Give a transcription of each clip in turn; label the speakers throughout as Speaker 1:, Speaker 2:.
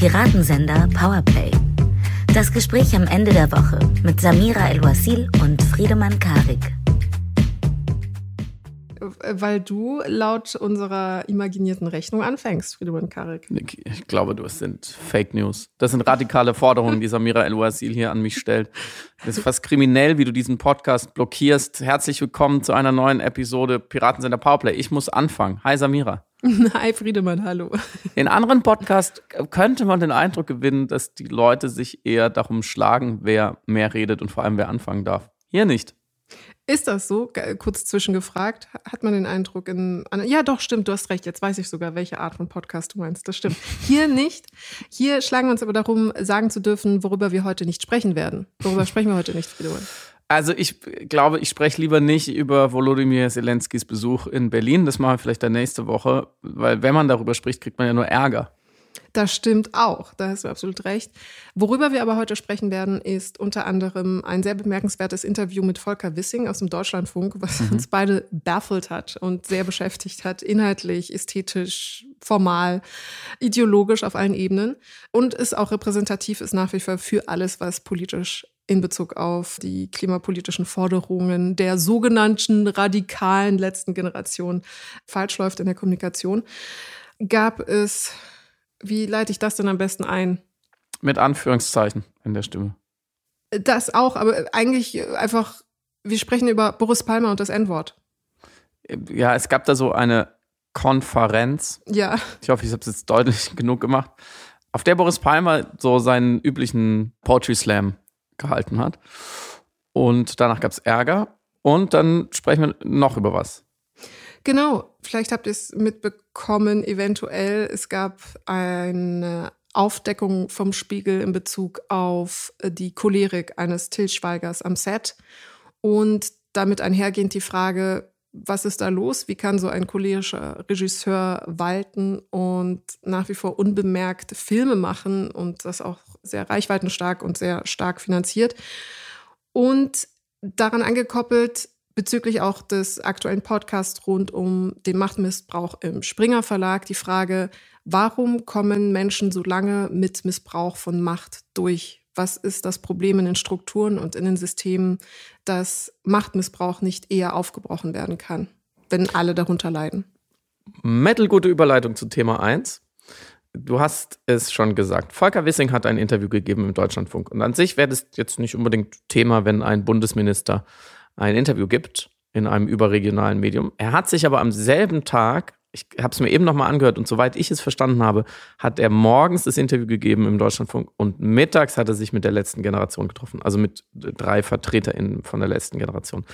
Speaker 1: Piratensender Powerplay. Das Gespräch am Ende der Woche mit Samira El-Wasil und Friedemann Karik
Speaker 2: weil du laut unserer imaginierten Rechnung anfängst, Friedemann Karik.
Speaker 3: Ich glaube, das sind Fake News. Das sind radikale Forderungen, die Samira El-Wasil hier an mich stellt. Das ist fast kriminell, wie du diesen Podcast blockierst. Herzlich willkommen zu einer neuen Episode Piratensender Powerplay. Ich muss anfangen. Hi Samira.
Speaker 2: Hi Friedemann, hallo.
Speaker 3: In anderen Podcasts könnte man den Eindruck gewinnen, dass die Leute sich eher darum schlagen, wer mehr redet und vor allem wer anfangen darf. Hier nicht.
Speaker 2: Ist das so? Kurz zwischengefragt. Hat man den Eindruck in. Ja, doch, stimmt, du hast recht. Jetzt weiß ich sogar, welche Art von Podcast du meinst. Das stimmt. Hier nicht. Hier schlagen wir uns aber darum, sagen zu dürfen, worüber wir heute nicht sprechen werden. Worüber sprechen wir heute nicht, Friedemann?
Speaker 3: Also ich glaube, ich spreche lieber nicht über Volodymyr Zelenskis Besuch in Berlin. Das machen wir vielleicht dann nächste Woche, weil wenn man darüber spricht, kriegt man ja nur Ärger.
Speaker 2: Das stimmt auch, da hast du absolut recht. Worüber wir aber heute sprechen werden, ist unter anderem ein sehr bemerkenswertes Interview mit Volker Wissing aus dem Deutschlandfunk, was mhm. uns beide baffelt hat und sehr beschäftigt hat, inhaltlich, ästhetisch, formal, ideologisch auf allen Ebenen und es auch repräsentativ ist nach wie vor für alles, was politisch in Bezug auf die klimapolitischen Forderungen der sogenannten radikalen letzten Generation falsch läuft in der Kommunikation, gab es wie leite ich das denn am besten ein?
Speaker 3: Mit Anführungszeichen in der Stimme.
Speaker 2: Das auch, aber eigentlich einfach, wir sprechen über Boris Palmer und das N-Wort.
Speaker 3: Ja, es gab da so eine Konferenz.
Speaker 2: Ja.
Speaker 3: Ich hoffe, ich habe es jetzt deutlich genug gemacht. Auf der Boris Palmer so seinen üblichen Poetry Slam gehalten hat. Und danach gab es Ärger. Und dann sprechen wir noch über was.
Speaker 2: Genau, vielleicht habt ihr es mitbekommen, eventuell. Es gab eine Aufdeckung vom Spiegel in Bezug auf äh, die Cholerik eines Till Schweigers am Set. Und damit einhergehend die Frage, was ist da los? Wie kann so ein cholerischer Regisseur walten und nach wie vor unbemerkt Filme machen und das auch sehr reichweitenstark und sehr stark finanziert? Und daran angekoppelt bezüglich auch des aktuellen Podcasts rund um den Machtmissbrauch im Springer Verlag die Frage, warum kommen Menschen so lange mit Missbrauch von Macht durch? Was ist das Problem in den Strukturen und in den Systemen, dass Machtmissbrauch nicht eher aufgebrochen werden kann, wenn alle darunter leiden?
Speaker 3: Metal gute Überleitung zu Thema 1. Du hast es schon gesagt. Volker Wissing hat ein Interview gegeben im Deutschlandfunk. Und an sich wäre das jetzt nicht unbedingt Thema, wenn ein Bundesminister ein Interview gibt in einem überregionalen Medium. Er hat sich aber am selben Tag, ich habe es mir eben nochmal angehört und soweit ich es verstanden habe, hat er morgens das Interview gegeben im Deutschlandfunk und mittags hat er sich mit der letzten Generation getroffen, also mit drei VertreterInnen von der letzten Generation.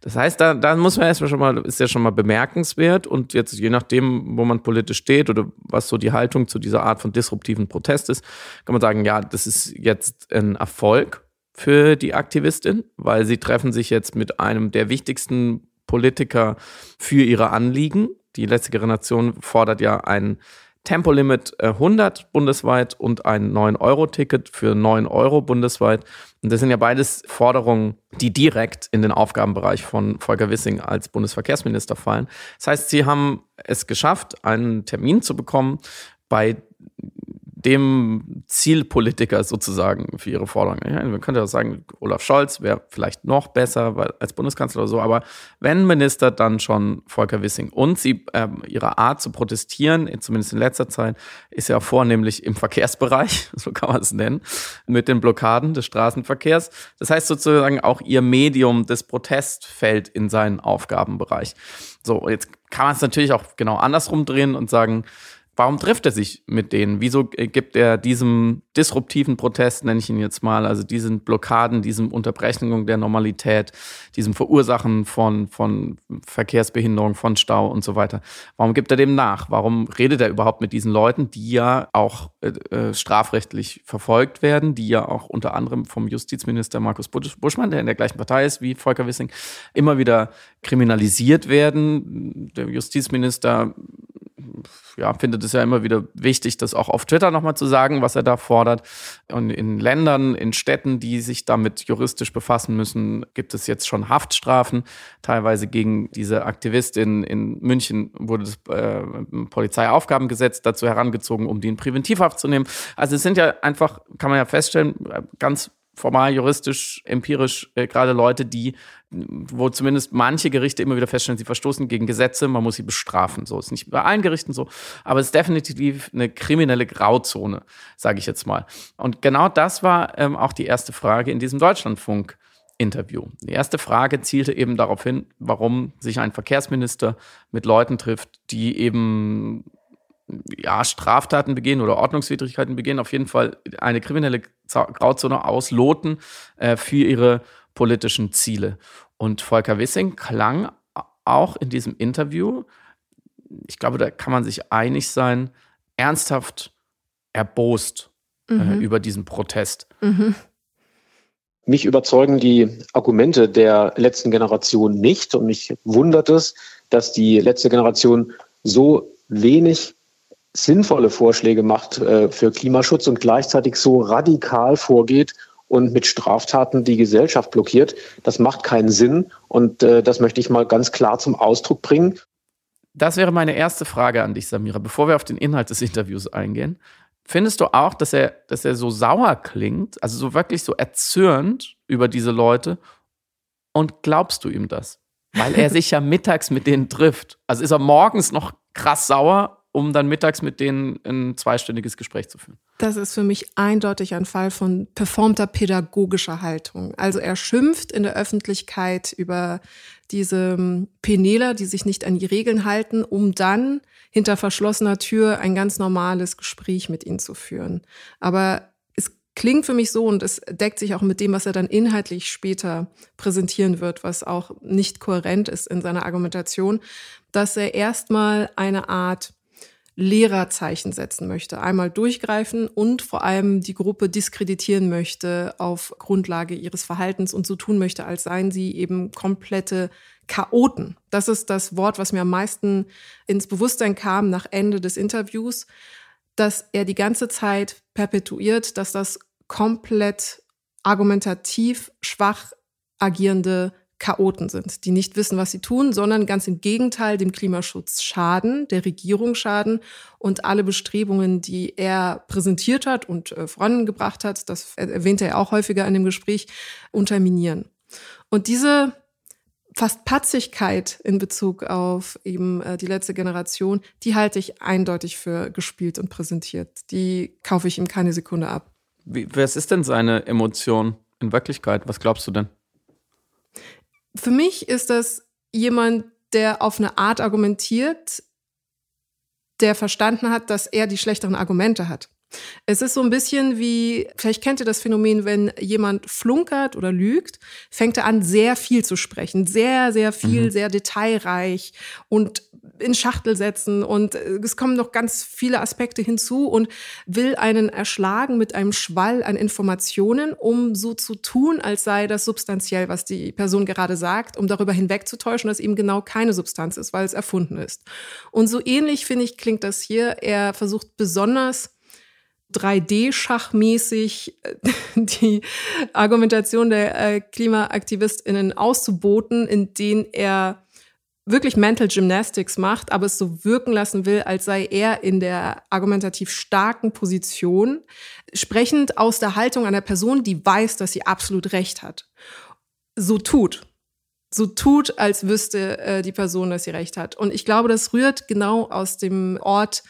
Speaker 3: Das heißt, da, da muss man erstmal schon mal, ist ja schon mal bemerkenswert und jetzt je nachdem, wo man politisch steht oder was so die Haltung zu dieser Art von disruptiven Protest ist, kann man sagen, ja, das ist jetzt ein Erfolg für die Aktivistin, weil sie treffen sich jetzt mit einem der wichtigsten Politiker für ihre Anliegen. Die letzte Generation fordert ja ein Tempolimit 100 äh, bundesweit und ein 9-Euro-Ticket für 9 Euro bundesweit. Und das sind ja beides Forderungen, die direkt in den Aufgabenbereich von Volker Wissing als Bundesverkehrsminister fallen. Das heißt, sie haben es geschafft, einen Termin zu bekommen bei dem Zielpolitiker sozusagen für ihre Forderungen. Ja, man könnte auch sagen, Olaf Scholz wäre vielleicht noch besser weil, als Bundeskanzler oder so, aber wenn Minister, dann schon Volker Wissing. Und sie, äh, ihre Art zu protestieren, zumindest in letzter Zeit, ist ja vornehmlich im Verkehrsbereich, so kann man es nennen, mit den Blockaden des Straßenverkehrs. Das heißt sozusagen auch ihr Medium des Protests fällt in seinen Aufgabenbereich. So, jetzt kann man es natürlich auch genau andersrum drehen und sagen, Warum trifft er sich mit denen? Wieso gibt er diesem disruptiven Protest, nenne ich ihn jetzt mal, also diesen Blockaden, diesem Unterbrechung der Normalität, diesem Verursachen von, von Verkehrsbehinderung, von Stau und so weiter, warum gibt er dem nach? Warum redet er überhaupt mit diesen Leuten, die ja auch äh, äh strafrechtlich verfolgt werden, die ja auch unter anderem vom Justizminister Markus Buschmann, der in der gleichen Partei ist wie Volker Wissing, immer wieder kriminalisiert werden? Der Justizminister ja, findet es ja immer wieder wichtig, das auch auf Twitter nochmal zu sagen, was er da fordert. Und in Ländern, in Städten, die sich damit juristisch befassen müssen, gibt es jetzt schon Haftstrafen. Teilweise gegen diese Aktivistin in München wurde das äh, Polizeiaufgabengesetz dazu herangezogen, um die in Präventivhaft zu nehmen. Also es sind ja einfach, kann man ja feststellen, ganz formal, juristisch, empirisch äh, gerade Leute, die, wo zumindest manche Gerichte immer wieder feststellen, sie verstoßen gegen Gesetze, man muss sie bestrafen. So ist nicht bei allen Gerichten so, aber es ist definitiv eine kriminelle Grauzone, sage ich jetzt mal. Und genau das war ähm, auch die erste Frage in diesem Deutschlandfunk. Interview. Die erste Frage zielte eben darauf hin, warum sich ein Verkehrsminister mit Leuten trifft, die eben ja, Straftaten begehen oder Ordnungswidrigkeiten begehen, auf jeden Fall eine kriminelle Grauzone ausloten äh, für ihre politischen Ziele. Und Volker Wissing klang auch in diesem Interview, ich glaube, da kann man sich einig sein, ernsthaft erbost äh, mhm. äh, über diesen Protest. Mhm.
Speaker 4: Mich überzeugen die Argumente der letzten Generation nicht und mich wundert es, dass die letzte Generation so wenig sinnvolle Vorschläge macht äh, für Klimaschutz und gleichzeitig so radikal vorgeht und mit Straftaten die Gesellschaft blockiert. Das macht keinen Sinn und äh, das möchte ich mal ganz klar zum Ausdruck bringen.
Speaker 3: Das wäre meine erste Frage an dich, Samira, bevor wir auf den Inhalt des Interviews eingehen. Findest du auch, dass er, dass er so sauer klingt, also so wirklich so erzürnt über diese Leute? Und glaubst du ihm das? Weil er sich ja mittags mit denen trifft. Also ist er morgens noch krass sauer um dann mittags mit denen ein zweistündiges Gespräch zu führen.
Speaker 2: Das ist für mich eindeutig ein Fall von performter pädagogischer Haltung. Also er schimpft in der Öffentlichkeit über diese ähm, Peneler, die sich nicht an die Regeln halten, um dann hinter verschlossener Tür ein ganz normales Gespräch mit ihnen zu führen. Aber es klingt für mich so und es deckt sich auch mit dem, was er dann inhaltlich später präsentieren wird, was auch nicht kohärent ist in seiner Argumentation, dass er erstmal eine Art Lehrerzeichen setzen möchte, einmal durchgreifen und vor allem die Gruppe diskreditieren möchte auf Grundlage ihres Verhaltens und so tun möchte, als seien sie eben komplette Chaoten. Das ist das Wort, was mir am meisten ins Bewusstsein kam nach Ende des Interviews, dass er die ganze Zeit perpetuiert, dass das komplett argumentativ schwach agierende Chaoten sind, die nicht wissen, was sie tun, sondern ganz im Gegenteil dem Klimaschutz schaden, der Regierung schaden und alle Bestrebungen, die er präsentiert hat und äh, vorangebracht hat, das erwähnte er auch häufiger in dem Gespräch, unterminieren. Und diese fast Patzigkeit in Bezug auf eben äh, die letzte Generation, die halte ich eindeutig für gespielt und präsentiert. Die kaufe ich ihm keine Sekunde ab.
Speaker 3: Wie, was ist denn seine Emotion in Wirklichkeit? Was glaubst du denn?
Speaker 2: Für mich ist das jemand, der auf eine Art argumentiert, der verstanden hat, dass er die schlechteren Argumente hat. Es ist so ein bisschen wie, vielleicht kennt ihr das Phänomen, wenn jemand flunkert oder lügt, fängt er an, sehr viel zu sprechen, sehr, sehr viel, mhm. sehr detailreich und in Schachtel setzen und es kommen noch ganz viele Aspekte hinzu und will einen erschlagen mit einem Schwall an Informationen, um so zu tun, als sei das substanziell, was die Person gerade sagt, um darüber hinwegzutäuschen, dass eben genau keine Substanz ist, weil es erfunden ist. Und so ähnlich, finde ich, klingt das hier. Er versucht besonders 3D-Schachmäßig äh, die Argumentation der äh, KlimaaktivistInnen auszuboten, in denen er wirklich Mental Gymnastics macht, aber es so wirken lassen will, als sei er in der argumentativ starken Position, sprechend aus der Haltung einer Person, die weiß, dass sie absolut recht hat. So tut. So tut, als wüsste äh, die Person, dass sie recht hat. Und ich glaube, das rührt genau aus dem Ort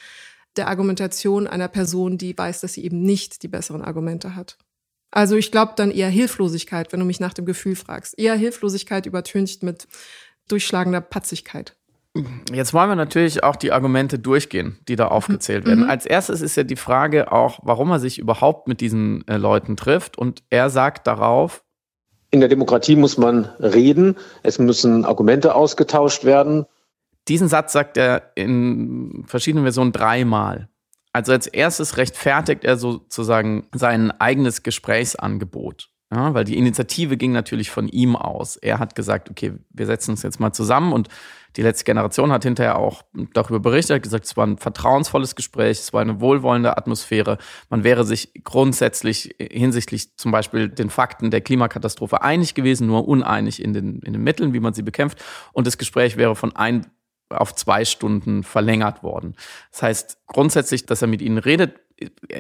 Speaker 2: der Argumentation einer Person, die weiß, dass sie eben nicht die besseren Argumente hat. Also ich glaube dann eher Hilflosigkeit, wenn du mich nach dem Gefühl fragst. Eher Hilflosigkeit übertüncht mit durchschlagender Patzigkeit.
Speaker 3: Jetzt wollen wir natürlich auch die Argumente durchgehen, die da aufgezählt werden. Mhm. Als erstes ist ja die Frage auch, warum er sich überhaupt mit diesen äh, Leuten trifft. Und er sagt darauf,
Speaker 4: in der Demokratie muss man reden, es müssen Argumente ausgetauscht werden.
Speaker 3: Diesen Satz sagt er in verschiedenen Versionen dreimal. Also als erstes rechtfertigt er sozusagen sein eigenes Gesprächsangebot Ja, weil die Initiative ging natürlich von ihm aus. Er hat gesagt, okay, wir setzen uns jetzt mal zusammen und die letzte Generation hat hinterher auch darüber berichtet, hat gesagt, es war ein vertrauensvolles Gespräch, es war eine wohlwollende Atmosphäre. Man wäre sich grundsätzlich hinsichtlich zum Beispiel den Fakten der Klimakatastrophe einig gewesen, nur uneinig in den, in den Mitteln, wie man sie bekämpft. Und das Gespräch wäre von ein auf zwei Stunden verlängert worden. Das heißt grundsätzlich, dass er mit ihnen redet,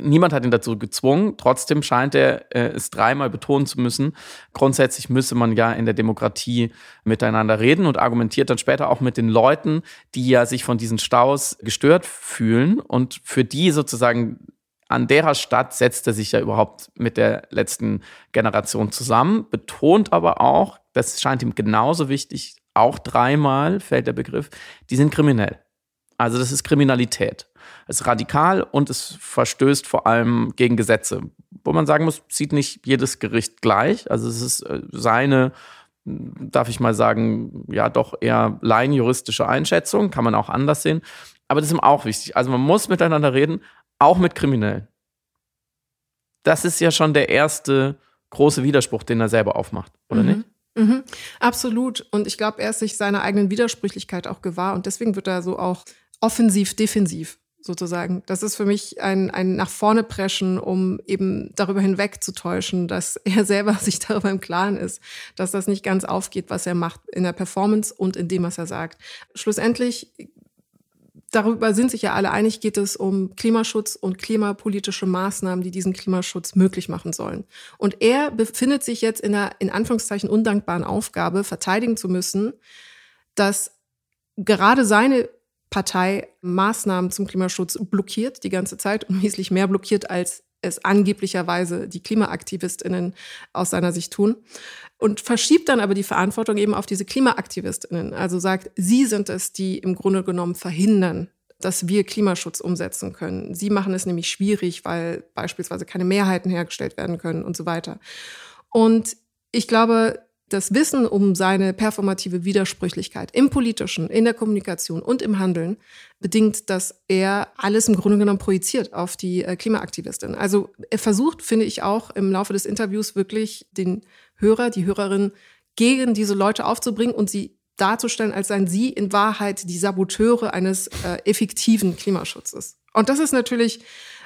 Speaker 3: niemand hat ihn dazu gezwungen. Trotzdem scheint er äh, es dreimal betonen zu müssen. Grundsätzlich müsse man ja in der Demokratie miteinander reden und argumentiert dann später auch mit den Leuten, die ja sich von diesen Staus gestört fühlen und für die sozusagen an derer Stadt setzt er sich ja überhaupt mit der letzten Generation zusammen, betont aber auch, das scheint ihm genauso wichtig, auch dreimal fällt der Begriff, die sind kriminell. Also das ist Kriminalität. Es ist radikal und es verstößt vor allem gegen Gesetze. Wo man sagen muss, sieht nicht jedes Gericht gleich. Also es ist äh, seine, darf ich mal sagen, ja doch eher laienjuristische Einschätzung, kann man auch anders sehen. Aber das ist ihm auch wichtig. Also man muss miteinander reden, auch mit Kriminellen. Das ist ja schon der erste große Widerspruch, den er selber aufmacht, oder mhm. nicht?
Speaker 2: Mhm, absolut. Und ich glaube, er ist sich seiner eigenen Widersprüchlichkeit auch gewahr. Und deswegen wird er so auch offensiv-defensiv sozusagen. Das ist für mich ein, ein nach vorne preschen, um eben darüber hinweg zu täuschen, dass er selber sich darüber im Klaren ist, dass das nicht ganz aufgeht, was er macht in der Performance und in dem, was er sagt. Schlussendlich darüber sind sich ja alle einig, geht es um Klimaschutz und klimapolitische Maßnahmen, die diesen Klimaschutz möglich machen sollen. Und er befindet sich jetzt in einer, in Anführungszeichen, undankbaren Aufgabe, verteidigen zu müssen, dass gerade seine Partei Maßnahmen zum Klimaschutz blockiert die ganze Zeit und wesentlich mehr blockiert, als es angeblicherweise die KlimaaktivistInnen aus seiner Sicht tun. Und verschiebt dann aber die Verantwortung eben auf diese KlimaaktivistInnen. Also sagt, sie sind es, die im Grunde genommen verhindern, dass wir Klimaschutz umsetzen können. Sie machen es nämlich schwierig, weil beispielsweise keine Mehrheiten hergestellt werden können und so weiter. Und ich glaube, das Wissen um seine performative Widersprüchlichkeit im politischen, in der Kommunikation und im Handeln bedingt, dass er alles im Grunde genommen projiziert auf die äh, Klimaaktivistin. Also er versucht, finde ich auch im Laufe des Interviews wirklich den Hörer, die Hörerin gegen diese Leute aufzubringen und sie darzustellen, als seien sie in Wahrheit die Saboteure eines äh, effektiven Klimaschutzes. Und das ist natürlich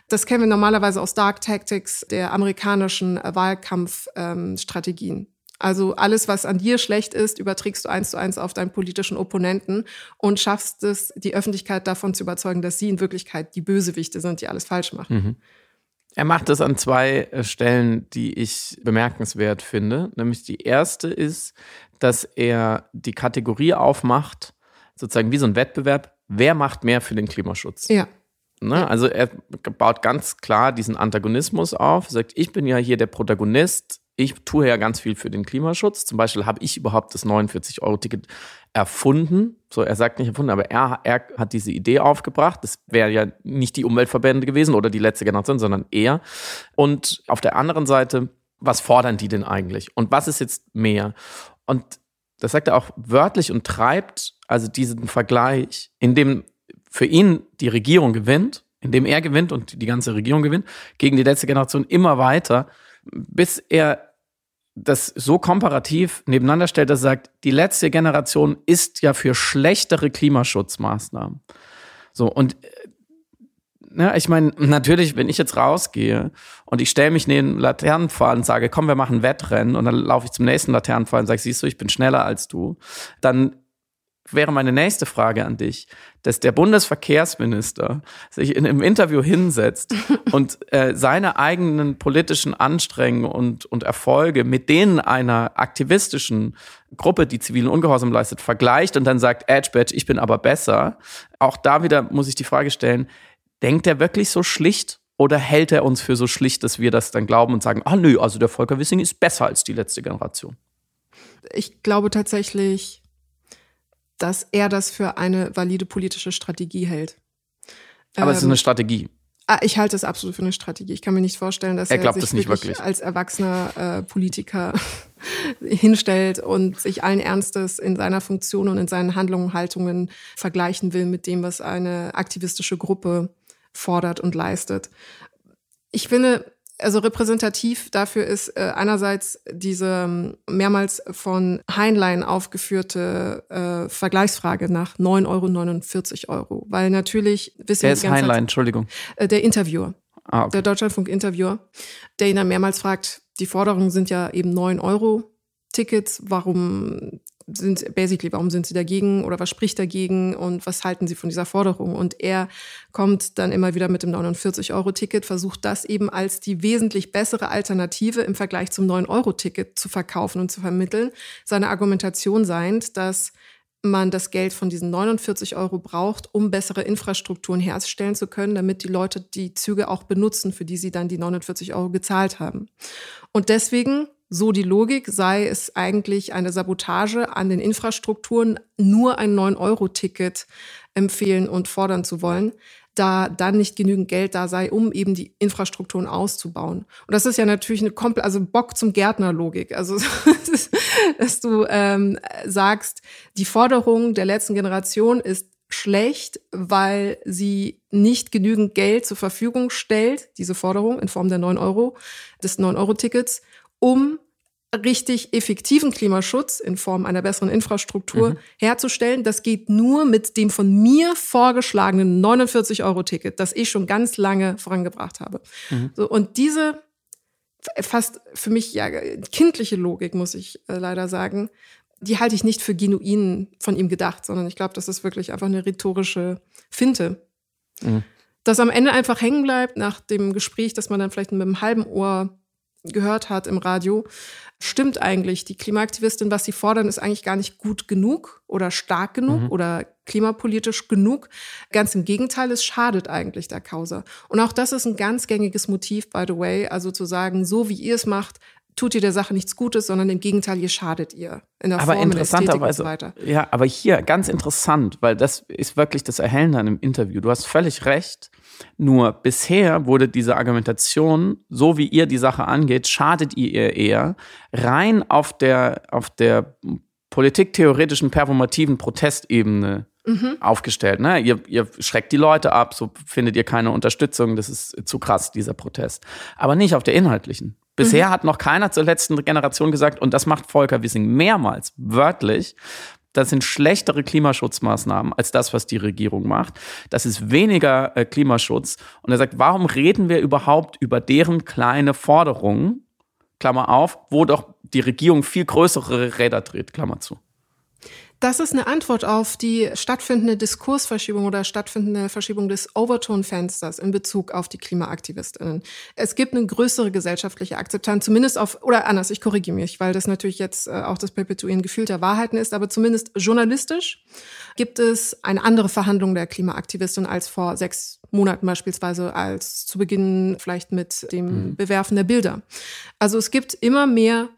Speaker 2: das kennen wir normalerweise aus Dark Tactics der amerikanischen äh, Wahlkampfstrategien. Ähm, also alles, was an dir schlecht ist, überträgst du eins zu eins auf deinen politischen Opponenten und schaffst es, die Öffentlichkeit davon zu überzeugen, dass sie in Wirklichkeit die Bösewichte sind, die alles falsch machen. Mhm.
Speaker 3: Er macht das an zwei äh, Stellen, die ich bemerkenswert finde. Nämlich die erste ist, dass er die Kategorie aufmacht, sozusagen wie so ein Wettbewerb, wer macht mehr für den Klimaschutz?
Speaker 2: Ja.
Speaker 3: Ne? Also er baut ganz klar diesen Antagonismus auf, sagt, ich bin ja hier der Protagonist, ich tue ja ganz viel für den Klimaschutz. Zum Beispiel habe ich überhaupt das 49-Euro-Ticket erfunden. So, er sagt nicht erfunden, aber er, er hat diese Idee aufgebracht. Das wäre ja nicht die Umweltverbände gewesen oder die letzte Generation, sondern er. Und auf der anderen Seite, was fordern die denn eigentlich? Und was ist jetzt mehr? Und das sagt er auch wörtlich und treibt also diesen Vergleich, in dem für ihn die Regierung gewinnt, in dem er gewinnt und die ganze Regierung gewinnt, gegen die letzte Generation immer weiter, bis er das so komparativ nebeneinander stellt, dass er sagt, die letzte Generation ist ja für schlechtere Klimaschutzmaßnahmen. So, und ja, ne, ich meine, natürlich, wenn ich jetzt rausgehe und ich stelle mich neben Laternenpfahl und sage, komm, wir machen Wettrennen und dann laufe ich zum nächsten Laternenpfahl und sage, siehst du, ich bin schneller als du, dann wäre meine nächste Frage an dich, dass der Bundesverkehrsminister sich in einem Interview hinsetzt und äh, seine eigenen politischen Anstrengungen und, und Erfolge mit denen einer aktivistischen Gruppe, die zivilen Ungehorsam leistet, vergleicht und dann sagt, Edge Badge, ich bin aber besser. Auch da wieder muss ich die Frage stellen, denkt er wirklich so schlicht oder hält er uns für so schlicht, dass wir das dann glauben und sagen, ah nö, also der Volker Wissing ist besser als die letzte Generation?
Speaker 2: Ich glaube tatsächlich, dass er das für eine valide politische Strategie hält.
Speaker 3: Aber ähm, es ist eine ähm, Strategie.
Speaker 2: Ah, ich halte es absolut für eine Strategie. Ich kann mir nicht vorstellen, dass
Speaker 3: er,
Speaker 2: er
Speaker 3: sich
Speaker 2: wirklich,
Speaker 3: wirklich,
Speaker 2: als erwachsener äh, Politiker hinstellt und sich allen Ernstes in seiner Funktion und in seinen Handlungen, Haltungen vergleichen will mit dem, was eine aktivistische Gruppe fordert und leistet. Ich finde, also repräsentativ dafür ist äh, einerseits diese ähm, mehrmals von Heinlein aufgeführte äh, Vergleichsfrage nach 9,49 Euro, Euro. Weil natürlich
Speaker 3: wissen Wer ist Heinlein, Zeit, Entschuldigung?
Speaker 2: Äh, der Interviewer. Ah, okay. Der Deutschlandfunk-Interviewer, der ihn dann mehrmals fragt, die Forderungen sind ja eben 9 Euro Tickets, warum sind basically, warum sind sie dagegen oder was spricht dagegen und was halten sie von dieser Forderung? Und er kommt dann immer wieder mit dem 49-Euro-Ticket, versucht das eben als die wesentlich bessere Alternative im Vergleich zum 9-Euro-Ticket zu verkaufen und zu vermitteln. Seine Argumentation seiend, dass man das Geld von diesen 49 Euro braucht, um bessere Infrastrukturen herstellen zu können, damit die Leute die Züge auch benutzen, für die sie dann die 49 Euro gezahlt haben. Und deswegen so die Logik, sei es eigentlich eine Sabotage an den Infrastrukturen, nur ein 9-Euro-Ticket empfehlen und fordern zu wollen, da dann nicht genügend Geld da sei, um eben die Infrastrukturen auszubauen. Und das ist ja natürlich eine komplett, also Bock zum Gärtner-Logik. Also, dass du ähm, sagst, die Forderung der letzten Generation ist schlecht, weil sie nicht genügend Geld zur Verfügung stellt, diese Forderung in Form der 9 Euro, des 9-Euro-Tickets, um richtig effektiven Klimaschutz in Form einer besseren Infrastruktur mhm. herzustellen. Das geht nur mit dem von mir vorgeschlagenen 49-Euro-Ticket, das ich schon ganz lange vorangebracht habe. Mhm. So, und diese fast für mich ja kindliche Logik, muss ich äh, leider sagen, die halte ich nicht für genuin von ihm gedacht, sondern ich glaube, das ist wirklich einfach eine rhetorische Finte. Mhm. Das am Ende einfach hängen bleibt nach dem Gespräch, das man dann vielleicht mit einem halben Ohr gehört hat im Radio, stimmt eigentlich. Die Klimaaktivistin, was sie fordern, ist eigentlich gar nicht gut genug oder stark genug mhm. oder klimapolitisch genug. Ganz im Gegenteil, es schadet eigentlich der Causa. Und auch das ist ein ganz gängiges Motiv, by the way. Also zu sagen, so wie ihr es macht, tut ihr der Sache nichts Gutes, sondern im Gegenteil, ihr schadet ihr.
Speaker 3: In der aber Form, interessanterweise, so ja, aber hier ganz interessant, weil das ist wirklich das Erhellende an dem Interview. Du hast völlig recht. Nur bisher wurde diese Argumentation, so wie ihr die Sache angeht, schadet ihr eher rein auf der, auf der politiktheoretischen performativen Protestebene mhm. aufgestellt. Ne? Ihr, ihr schreckt die Leute ab, so findet ihr keine Unterstützung, das ist zu krass, dieser Protest. Aber nicht auf der inhaltlichen. Bisher mhm. hat noch keiner zur letzten Generation gesagt, und das macht Volker Wissing mehrmals, wörtlich, das sind schlechtere Klimaschutzmaßnahmen als das, was die Regierung macht. Das ist weniger äh, Klimaschutz. Und er sagt, warum reden wir überhaupt über deren kleine Forderungen, Klammer auf, wo doch die Regierung viel größere Räder dreht, Klammer zu.
Speaker 2: Das ist eine Antwort auf die stattfindende Diskursverschiebung oder stattfindende Verschiebung des Overtone-Fensters in Bezug auf die KlimaaktivistInnen. Es gibt eine größere gesellschaftliche Akzeptanz, zumindest auf, oder anders, ich korrigiere mich, weil das natürlich jetzt äh, auch das Perpetuieren gefühlter Wahrheiten ist, aber zumindest journalistisch gibt es eine andere Verhandlung der Klimaaktivistin als vor sechs Monaten beispielsweise, als zu Beginn vielleicht mit dem mhm. Bewerfen der Bilder. Also es gibt immer mehr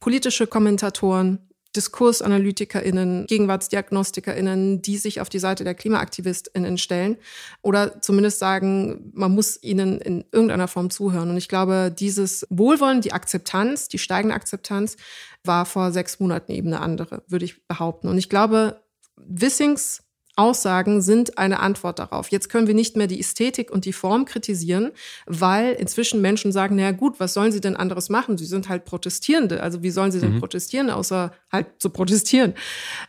Speaker 2: politische Kommentatoren, DiskursanalytikerInnen, GegenwartsdiagnostikerInnen, die sich auf die Seite der KlimaaktivistInnen stellen oder zumindest sagen, man muss ihnen in irgendeiner Form zuhören. Und ich glaube, dieses Wohlwollen, die Akzeptanz, die steigende Akzeptanz war vor sechs Monaten eben eine andere, würde ich behaupten. Und ich glaube, Wissings Aussagen sind eine Antwort darauf. Jetzt können wir nicht mehr die Ästhetik und die Form kritisieren, weil inzwischen Menschen sagen, naja gut, was sollen sie denn anderes machen? Sie sind halt Protestierende. Also wie sollen sie denn mhm. protestieren, außer halt zu protestieren?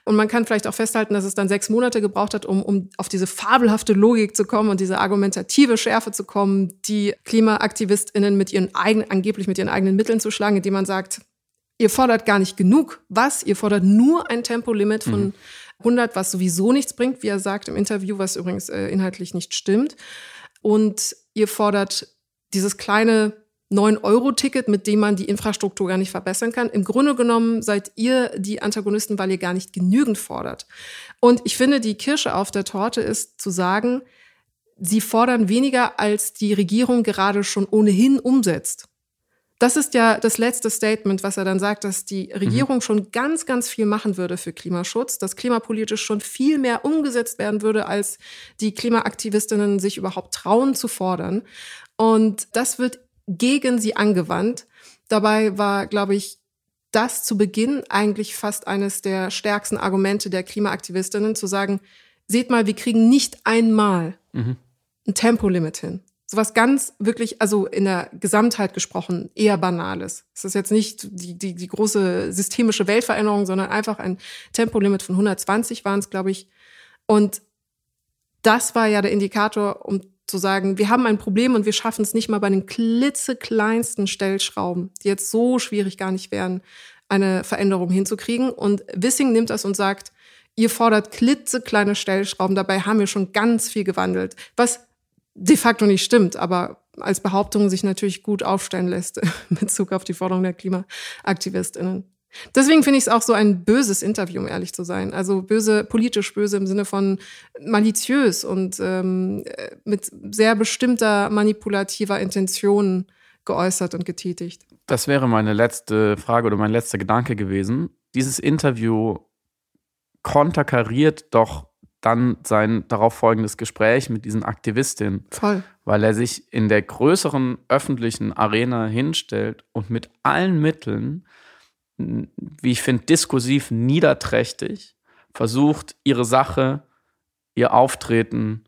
Speaker 2: Und man kann vielleicht auch festhalten, dass es dann sechs Monate gebraucht hat, um, um auf diese fabelhafte Logik zu kommen und diese argumentative Schärfe zu kommen, die KlimaaktivistInnen mit ihren eigenen, angeblich mit ihren eigenen Mitteln zu schlagen, indem man sagt, ihr fordert gar nicht genug. Was? Ihr fordert nur ein Tempolimit von mhm 100, was sowieso nichts bringt, wie er sagt im Interview, was übrigens äh, inhaltlich nicht stimmt. Und ihr fordert dieses kleine 9-Euro-Ticket, mit dem man die Infrastruktur gar nicht verbessern kann. Im Grunde genommen seid ihr die Antagonisten, weil ihr gar nicht genügend fordert. Und ich finde, die Kirsche auf der Torte ist zu sagen, sie fordern weniger, als die Regierung gerade schon ohnehin umsetzt. Das ist ja das letzte Statement, was er dann sagt, dass die Regierung mhm. schon ganz, ganz viel machen würde für Klimaschutz, dass klimapolitisch schon viel mehr umgesetzt werden würde, als die Klimaaktivistinnen sich überhaupt trauen zu fordern. Und das wird gegen sie angewandt. Dabei war, glaube ich, das zu Beginn eigentlich fast eines der stärksten Argumente der Klimaaktivistinnen, zu sagen, seht mal, wir kriegen nicht einmal mhm. ein Tempolimit hin Sowas ganz wirklich, also in der Gesamtheit gesprochen, eher Banales. Es ist jetzt nicht die, die, die große systemische Weltveränderung, sondern einfach ein Tempolimit von 120 waren es, glaube ich. Und das war ja der Indikator, um zu sagen, wir haben ein Problem und wir schaffen es nicht mal bei den klitzekleinsten Stellschrauben, die jetzt so schwierig gar nicht wären, eine Veränderung hinzukriegen. Und Wissing nimmt das und sagt, ihr fordert klitzekleine Stellschrauben, dabei haben wir schon ganz viel gewandelt. Was de facto nicht stimmt, aber als Behauptung sich natürlich gut aufstellen lässt in Bezug auf die Forderung der KlimaaktivistInnen. Deswegen finde ich es auch so ein böses Interview, um ehrlich zu sein. Also böse, politisch böse im Sinne von maliziös und ähm, mit sehr bestimmter manipulativer Intention geäußert und getätigt.
Speaker 3: Das wäre meine letzte Frage oder mein letzter Gedanke gewesen. Dieses Interview konterkariert doch dann sein darauf folgendes Gespräch mit diesen Aktivistinnen.
Speaker 2: Voll.
Speaker 3: Weil er sich in der größeren öffentlichen Arena hinstellt und mit allen Mitteln, wie ich finde, diskursiv niederträchtig versucht, ihre Sache, ihr Auftreten,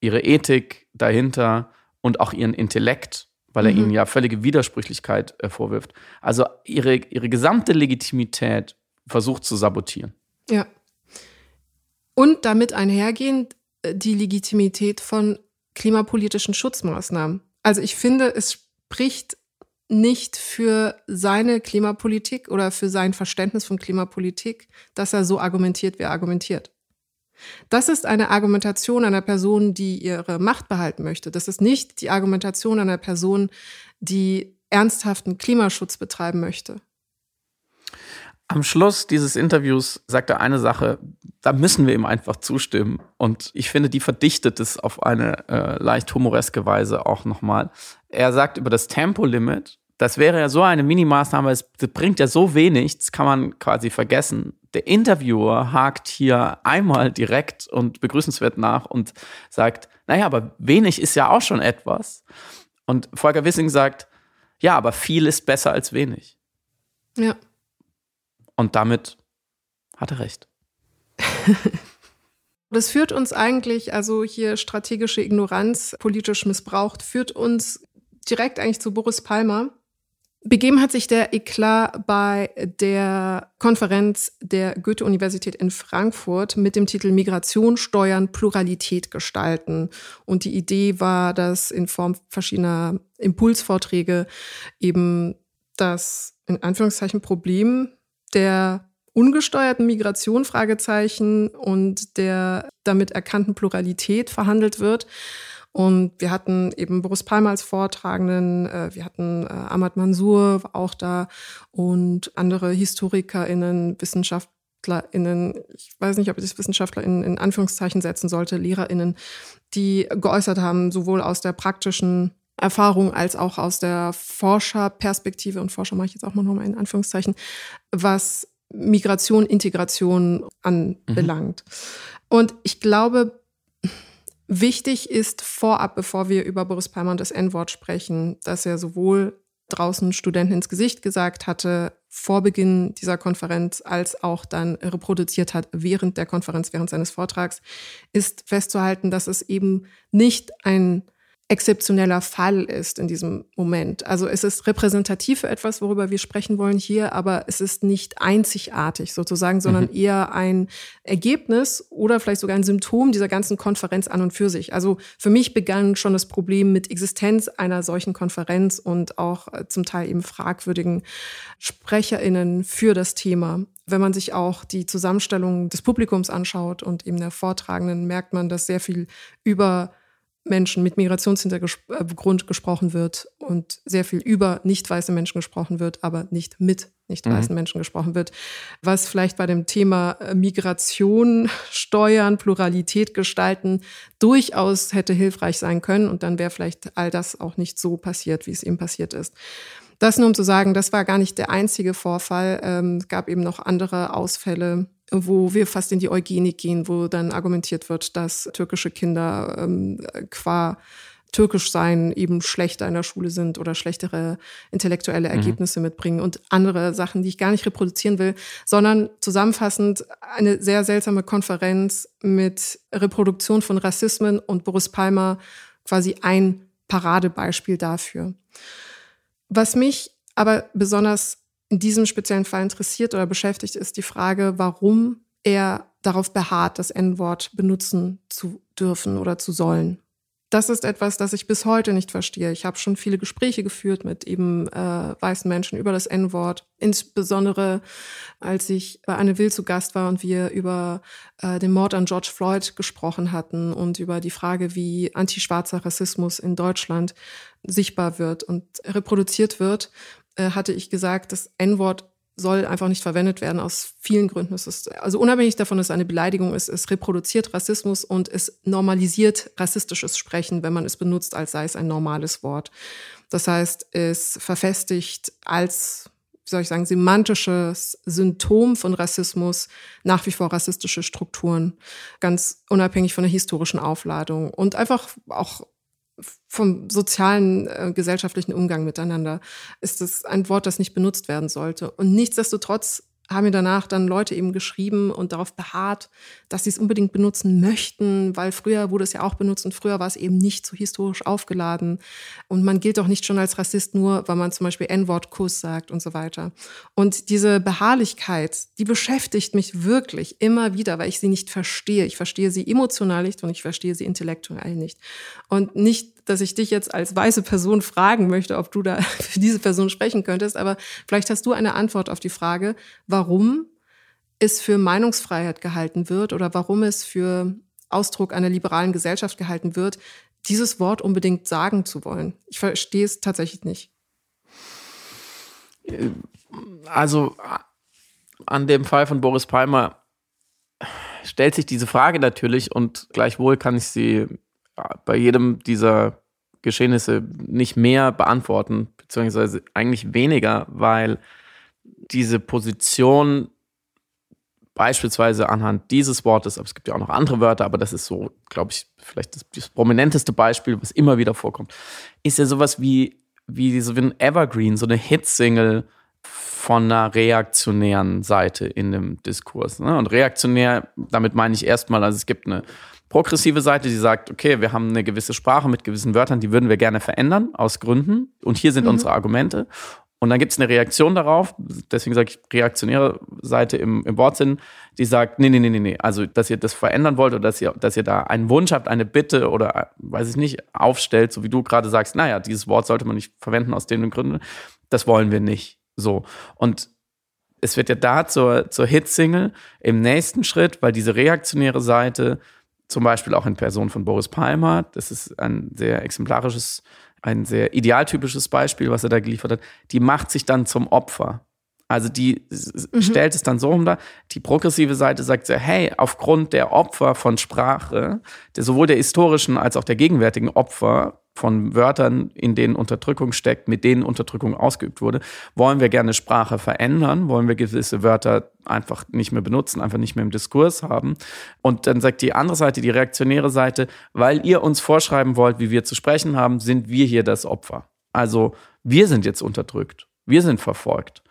Speaker 3: ihre Ethik dahinter und auch ihren Intellekt, weil er mhm. ihnen ja völlige Widersprüchlichkeit äh, vorwirft, also ihre, ihre gesamte Legitimität versucht zu sabotieren.
Speaker 2: Ja. Und damit einhergehend äh, die Legitimität von klimapolitischen Schutzmaßnahmen. Also ich finde, es spricht nicht für seine Klimapolitik oder für sein Verständnis von Klimapolitik, dass er so argumentiert, wie er argumentiert. Das ist eine Argumentation einer Person, die ihre Macht behalten möchte. Das ist nicht die Argumentation einer Person, die ernsthaften Klimaschutz betreiben möchte.
Speaker 3: Am Schluss dieses Interviews sagt er eine Sache, da müssen wir ihm einfach zustimmen. Und ich finde, die verdichtet es auf eine äh, leicht humoreske Weise auch nochmal. Er sagt über das Tempolimit, das wäre ja so eine Minimaßnahme, es bringt ja so wenig, das kann man quasi vergessen. Der Interviewer hakt hier einmal direkt und begrüßenswert nach und sagt, naja, aber wenig ist ja auch schon etwas. Und Volker Wissing sagt, ja, aber viel ist besser als wenig.
Speaker 2: Ja.
Speaker 3: Und damit hat er recht.
Speaker 2: Das führt uns eigentlich, also hier strategische Ignoranz, politisch missbraucht, führt uns direkt eigentlich zu Boris Palmer. Begeben hat sich der Eklat bei der Konferenz der Goethe-Universität in Frankfurt mit dem Titel Migration, Steuern, Pluralität gestalten. Und die Idee war, dass in Form verschiedener Impulsvorträge eben das in Anführungszeichen Problem der ungesteuerten Migration Fragezeichen und der damit erkannten Pluralität verhandelt wird. Und wir hatten eben Boris Palmer als Vortragenden, äh, wir hatten äh, Ahmad Mansour auch da und andere HistorikerInnen, WissenschaftlerInnen, ich weiß nicht, ob ich das WissenschaftlerInnen in Anführungszeichen setzen sollte, LehrerInnen, die geäußert haben, sowohl aus der praktischen Erfahrung als auch aus der Forscherperspektive, und Forscher mache ich jetzt auch mal nochmal in Anführungszeichen, was Migration, Integration anbelangt. Mhm. Und ich glaube, wichtig ist vorab, bevor wir über Boris Palmer und das N-Wort sprechen, dass er sowohl draußen Studenten ins Gesicht gesagt hatte, vor Beginn dieser Konferenz, als auch dann reproduziert hat während der Konferenz, während seines Vortrags, ist festzuhalten, dass es eben nicht ein exzeptioneller Fall ist in diesem Moment. Also es ist repräsentativ für etwas, worüber wir sprechen wollen hier, aber es ist nicht einzigartig sozusagen, sondern mhm. eher ein Ergebnis oder vielleicht sogar ein Symptom dieser ganzen Konferenz an und für sich. Also für mich begann schon das Problem mit Existenz einer solchen Konferenz und auch äh, zum Teil eben fragwürdigen SprecherInnen für das Thema. Wenn man sich auch die Zusammenstellung des Publikums anschaut und eben der Vortragenden, merkt man, dass sehr viel über Menschen mit Migrationshintergrund gesprochen wird und sehr viel über nicht weiße Menschen gesprochen wird, aber nicht mit nicht weißen mhm. Menschen gesprochen wird, was vielleicht bei dem Thema äh, Migration, Steuern, Pluralität gestalten durchaus hätte hilfreich sein können und dann wäre vielleicht all das auch nicht so passiert, wie es eben passiert ist. Das nur um zu sagen, das war gar nicht der einzige Vorfall. Ähm, es gab eben noch andere Ausfälle wo wir fast in die Eugenik gehen, wo dann argumentiert wird, dass türkische Kinder ähm, qua türkisch sein eben schlechter in der Schule sind oder schlechtere intellektuelle mhm. Ergebnisse mhm. mitbringen und andere Sachen, die ich gar nicht reproduzieren will, sondern zusammenfassend eine sehr seltsame Konferenz mit Reproduktion von Rassismen und Boris Palmer quasi ein Paradebeispiel dafür. Was mich aber besonders in diesem speziellen Fall interessiert oder beschäftigt, ist die Frage, warum er darauf beharrt, das N-Wort benutzen zu dürfen oder zu sollen. Das ist etwas, das ich bis heute nicht verstehe. Ich habe schon viele Gespräche geführt mit eben äh, weißen Menschen über das N-Wort. Insbesondere als ich bei Anne Will zu Gast war und wir über äh, den Mord an George Floyd gesprochen hatten und über die Frage, wie antischwarzer Rassismus in Deutschland sichtbar wird und reproduziert wird, äh, hatte ich gesagt, das N-Wort soll einfach nicht verwendet werden aus vielen Gründen. Es ist, also unabhängig davon, dass es eine Beleidigung ist, es reproduziert Rassismus und es normalisiert rassistisches Sprechen, wenn man es benutzt, als sei es ein normales Wort. Das heißt, es verfestigt als, wie soll ich sagen, semantisches Symptom von Rassismus nach wie vor rassistische Strukturen, ganz unabhängig von der historischen Aufladung und einfach auch vom sozialen, äh, gesellschaftlichen Umgang miteinander ist es ein Wort, das nicht benutzt werden sollte. Und nichtsdestotrotz haben mir danach dann Leute eben geschrieben und darauf beharrt, dass sie es unbedingt benutzen möchten, weil früher wurde es ja auch benutzt und früher war es eben nicht so historisch aufgeladen. Und man gilt auch nicht schon als Rassist nur, weil man zum Beispiel N-Wort-Kuss sagt und so weiter. Und diese Beharrlichkeit, die beschäftigt mich wirklich immer wieder, weil ich sie nicht verstehe. Ich verstehe sie emotional nicht und ich verstehe sie intellektuell nicht. Und nicht dass ich dich jetzt als weiße Person fragen möchte, ob du da für diese Person sprechen könntest, aber vielleicht hast du eine Antwort auf die Frage, warum es für Meinungsfreiheit gehalten wird oder warum es für Ausdruck einer liberalen Gesellschaft gehalten wird, dieses Wort unbedingt sagen zu wollen. Ich verstehe es tatsächlich nicht.
Speaker 3: Also an dem Fall von Boris Palmer stellt sich diese Frage natürlich und gleichwohl kann ich sie bei jedem dieser Geschehnisse nicht mehr beantworten, beziehungsweise eigentlich weniger, weil diese Position beispielsweise anhand dieses Wortes, aber es gibt ja auch noch andere Wörter, aber das ist so, glaube ich, vielleicht das, das, prominenteste Beispiel, was immer wieder vorkommt, ist ja sowas wie, wie so ein Evergreen, so eine Hitsingle von einer reaktionären Seite in dem Diskurs. Ne? Und reaktionär, damit meine ich erstmal, also es gibt eine progressive Seite, die sagt, okay, wir haben eine gewisse Sprache mit gewissen Wörtern, die würden wir gerne verändern, aus Gründen. Und hier sind mhm. unsere Argumente. Und dann gibt es eine Reaktion darauf, deswegen sage ich reaktionäre Seite im, im Wortsinn, die sagt, nee, nee, nee, nee, nee, also dass ihr das verändern wollt oder dass ihr, dass ihr da einen Wunsch habt, eine Bitte oder, weiß ich nicht, aufstellt, so wie du gerade sagst, naja, dieses Wort sollte man nicht verwenden aus den Gründen, das wollen wir nicht. So. Und es wird ja da zur, zur Hitsingle im nächsten Schritt, weil diese reaktionäre Seite zum Beispiel auch in Person von Boris Palmer. Das ist ein sehr exemplarisches, ein sehr idealtypisches Beispiel, was er da geliefert hat. Die macht sich dann zum Opfer. Also die mhm. stellt es dann so um da. Die progressive Seite sagt so, hey, aufgrund der Opfer von Sprache, der, sowohl der historischen als auch der gegenwärtigen Opfer von Wörtern, in denen Unterdrückung steckt, mit denen Unterdrückung ausgeübt wurde, wollen wir gerne Sprache verändern, wollen wir gewisse Wörter einfach nicht mehr benutzen, einfach nicht mehr im Diskurs haben. Und dann sagt die andere Seite, die reaktionäre Seite, weil ihr uns vorschreiben wollt, wie wir zu sprechen haben, sind wir hier das Opfer. Also wir sind jetzt unterdrückt, wir sind verfolgt.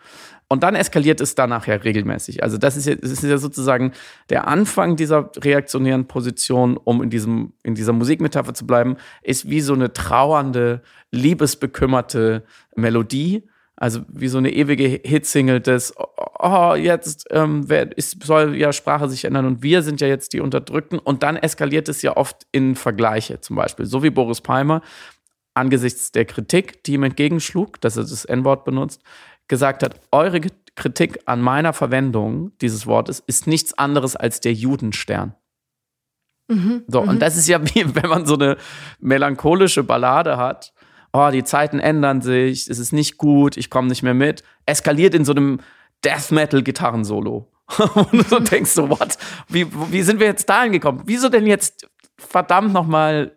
Speaker 3: Und dann eskaliert es danach ja regelmäßig. Also das ist ja, das ist ja sozusagen der Anfang dieser reaktionären Position, um in, diesem, in dieser Musikmetapher zu bleiben, ist wie so eine trauernde, liebesbekümmerte Melodie. Also wie so eine ewige Hitsingle des, oh, jetzt ähm, ist, soll ja Sprache sich ändern und wir sind ja jetzt die Unterdrückten. Und dann eskaliert es ja oft in Vergleiche zum Beispiel. So wie Boris Palmer angesichts der Kritik, die ihm entgegenschlug, dass er das N-Wort benutzt, gesagt hat, eure Kritik an meiner Verwendung dieses Wortes ist nichts anderes als der Judenstern. Mhm, so, und mhm. das ist ja wie, wenn man so eine melancholische Ballade hat. Oh, die Zeiten ändern sich, es ist nicht gut, ich komme nicht mehr mit. Eskaliert in so einem Death Metal Gitarrensolo. und du denkst so, what? Wie, wie sind wir jetzt dahin gekommen? Wieso denn jetzt verdammt nochmal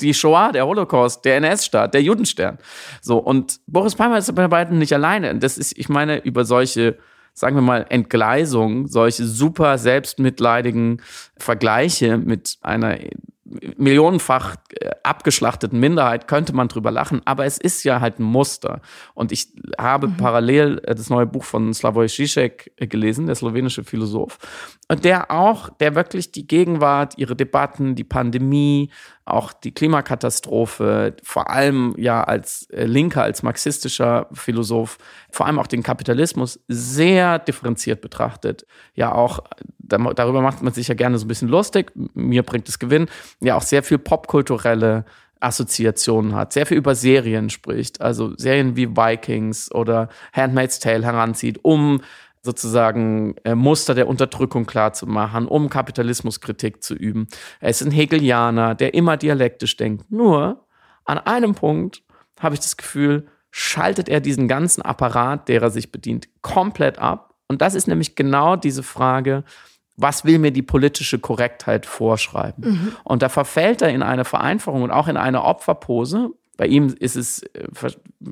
Speaker 3: die Shoah, der Holocaust, der NS-Staat, der Judenstern. So, und Boris Palmer ist bei beiden nicht alleine. Das ist, ich meine, über solche, sagen wir mal, Entgleisungen, solche super selbstmitleidigen Vergleiche mit einer millionenfach äh, abgeschlachteten Minderheit könnte man drüber lachen, aber es ist ja halt ein Muster. Und ich habe mhm. parallel äh, das neue Buch von Slavoj Žižek äh, gelesen, der slowenische Philosoph, und der auch, der wirklich die Gegenwart, ihre Debatten, die Pandemie, auch die Klimakatastrophe, vor allem ja als Linker, als marxistischer Philosoph, vor allem auch den Kapitalismus sehr differenziert betrachtet. Ja, auch darüber macht man sich ja gerne so ein bisschen lustig. Mir bringt es Gewinn. Ja, auch sehr viel popkulturelle Assoziationen hat, sehr viel über Serien spricht, also Serien wie Vikings oder Handmaid's Tale heranzieht, um sozusagen äh, Muster der Unterdrückung klarzumachen, um Kapitalismuskritik zu üben. Er ist ein Hegelianer, der immer dialektisch denkt. Nur an einem Punkt habe ich das Gefühl, schaltet er diesen ganzen Apparat, der er sich bedient, komplett ab. Und das ist nämlich genau diese Frage, was will mir die politische Korrektheit vorschreiben? Mhm. Und da verfällt er in eine Vereinfachung und auch in eine Opferpose, bei ihm ist es, äh,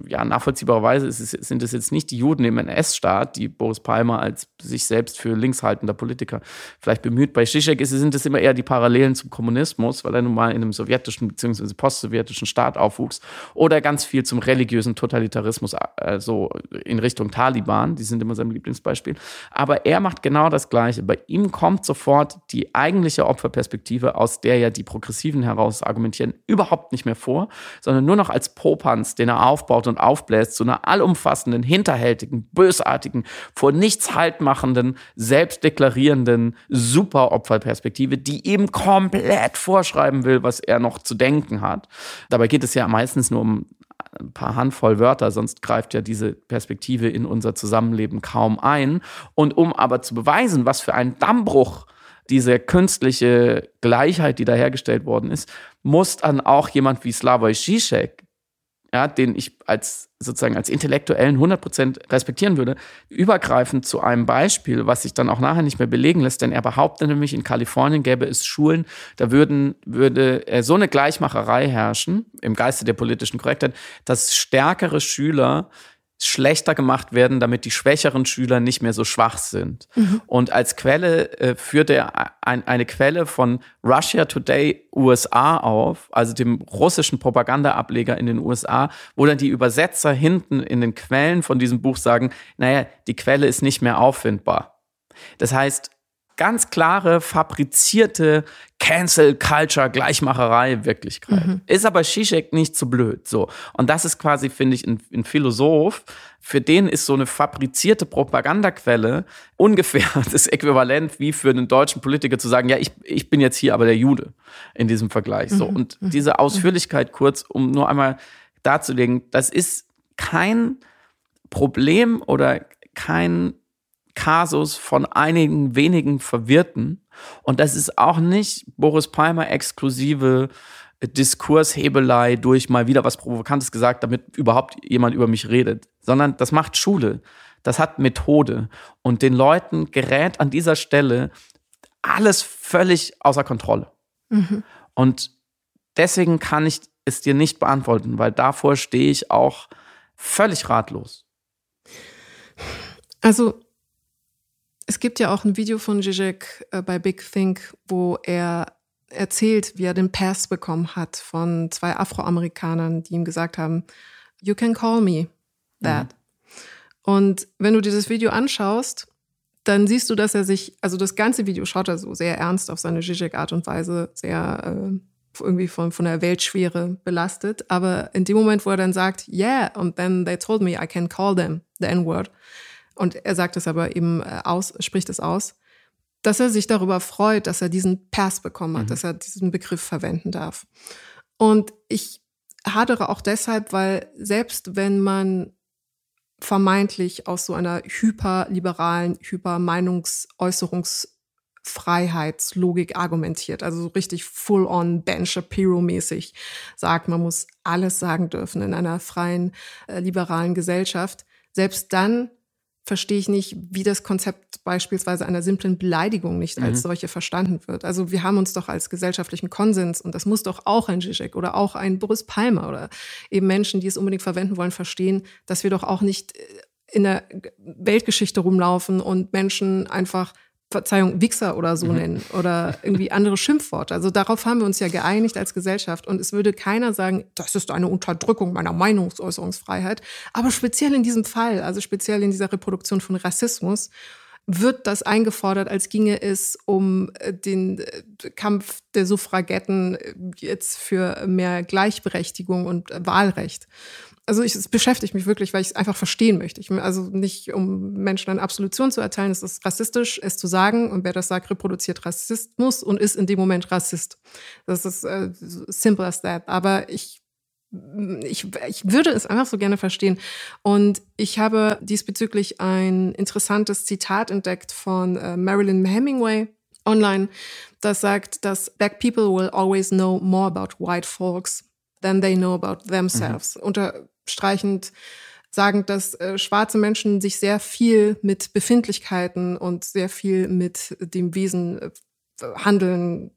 Speaker 3: ja, nachvollziehbarerweise ist es, sind es jetzt nicht die Juden im NS-Staat, die Boris Palmer als sich selbst für linkshaltender Politiker vielleicht bemüht. Bei Zizek sind es immer eher die Parallelen zum Kommunismus, weil er nun mal in einem sowjetischen bzw. postsowjetischen Staat aufwuchs. Oder ganz viel zum religiösen Totalitarismus, also in Richtung Taliban. Die sind immer sein Lieblingsbeispiel. Aber er macht genau das Gleiche. Bei ihm kommt sofort die eigentliche Opferperspektive, aus der ja die Progressiven heraus argumentieren, überhaupt nicht mehr vor, sondern nur nur noch als Popanz, den er aufbaut und aufbläst, zu einer allumfassenden, hinterhältigen, bösartigen, vor nichts haltmachenden, selbstdeklarierenden Superopferperspektive, die ihm komplett vorschreiben will, was er noch zu denken hat. Dabei geht es ja meistens nur um ein paar Handvoll Wörter, sonst greift ja diese Perspektive in unser Zusammenleben kaum ein. Und um aber zu beweisen, was für ein Dammbruch diese künstliche Gleichheit, die da hergestellt worden ist, muss dann auch jemand wie Slavoj Žižek, ja, den ich als sozusagen als Intellektuellen 100% respektieren würde, übergreifend zu einem Beispiel, was sich dann auch nachher nicht mehr belegen lässt, denn er behauptet nämlich, in Kalifornien gäbe es Schulen, da würden, würde so eine Gleichmacherei herrschen, im Geiste der politischen Korrektheit, dass stärkere Schüler schlechter gemacht werden, damit die schwächeren Schüler nicht mehr so schwach sind. Mhm. Und als Quelle äh, führt er ein, eine Quelle von Russia Today USA auf, also dem russischen Propagandaableger in den USA, wo dann die Übersetzer hinten in den Quellen von diesem Buch sagen, naja, die Quelle ist nicht mehr auffindbar. Das heißt, ganz klare, fabrizierte Cancel Culture, Gleichmacherei Wirklichkeit. Mhm. Ist aber Zizek nicht so blöd. So. Und das ist quasi, finde ich, ein, ein, Philosoph, für den ist so eine fabrizierte Propagandaquelle ungefähr das Äquivalent wie für einen deutschen Politiker zu sagen, ja, ich, ich bin jetzt hier aber der Jude in diesem Vergleich. So. Mhm. Und mhm. diese Ausführlichkeit kurz, um nur einmal darzulegen, das ist kein Problem oder kein Kasus von einigen wenigen Verwirrten. Und das ist auch nicht Boris Palmer exklusive Diskurshebelei durch mal wieder was Provokantes gesagt, damit überhaupt jemand über mich redet, sondern das macht Schule. Das hat Methode. Und den Leuten gerät an dieser Stelle alles völlig außer Kontrolle. Mhm. Und deswegen kann ich es dir nicht beantworten, weil davor stehe ich auch völlig ratlos.
Speaker 2: Also es gibt ja auch ein Video von Zizek äh, bei Big Think, wo er erzählt, wie er den Pass bekommen hat von zwei Afroamerikanern, die ihm gesagt haben, You can call me that. Mhm. Und wenn du dieses Video anschaust, dann siehst du, dass er sich, also das ganze Video schaut er so sehr ernst auf seine Zizek-Art und Weise, sehr äh, irgendwie von, von der Weltschwere belastet. Aber in dem Moment, wo er dann sagt, yeah, and then they told me I can call them the N-word, und er sagt es aber eben äh, aus, spricht es aus, dass er sich darüber freut, dass er diesen Pass bekommen hat, mhm. dass er diesen Begriff verwenden darf. Und ich hadere auch deshalb, weil selbst wenn man vermeintlich aus so einer hyperliberalen, hypermeinungsäußerungsfreiheitslogik argumentiert, also so richtig full-on Ben Shapiro-mäßig sagt, man muss alles sagen dürfen in einer freien, äh, liberalen Gesellschaft. Selbst dann verstehe ich nicht, wie das Konzept beispielsweise einer simplen Beleidigung nicht als mhm. solche verstanden wird. Also wir haben uns doch als gesellschaftlichen Konsens, und das muss doch auch ein Zizek oder auch ein Boris Palmer oder eben Menschen, die es unbedingt verwenden wollen, verstehen, dass wir doch auch nicht äh, in der Weltgeschichte rumlaufen und Menschen einfach Verzeihung, Wichser oder so mhm. nennen oder irgendwie andere Schimpfworte. Also darauf haben wir uns ja geeinigt als Gesellschaft. Und es würde keiner sagen, das ist eine Unterdrückung meiner Meinungsäußerungsfreiheit. Aber speziell in diesem Fall, also speziell in dieser Reproduktion von Rassismus, wird das eingefordert, als ginge es um äh, den äh, Kampf der Suffragetten äh, jetzt für mehr Gleichberechtigung und Wahlrecht also ich, es beschäftigt mich wirklich, weil ich es einfach verstehen möchte. Ich, also nicht, um Menschen eine Absolution zu erteilen, es ist rassistisch, es zu sagen. Und wer das sagt, reproduziert Rassismus und ist in dem Moment Rassist. Das ist äh, simple as that. Aber ich ich, ich würde es einfach so gerne verstehen. Und ich habe diesbezüglich ein interessantes Zitat entdeckt von äh, Marilyn Hemingway online, das sagt, dass Black people will always know more about white folks than they know about themselves. Mhm. Unter streichend sagen, dass äh, schwarze Menschen sich sehr viel mit Befindlichkeiten und sehr viel mit dem Wesen äh, Handeln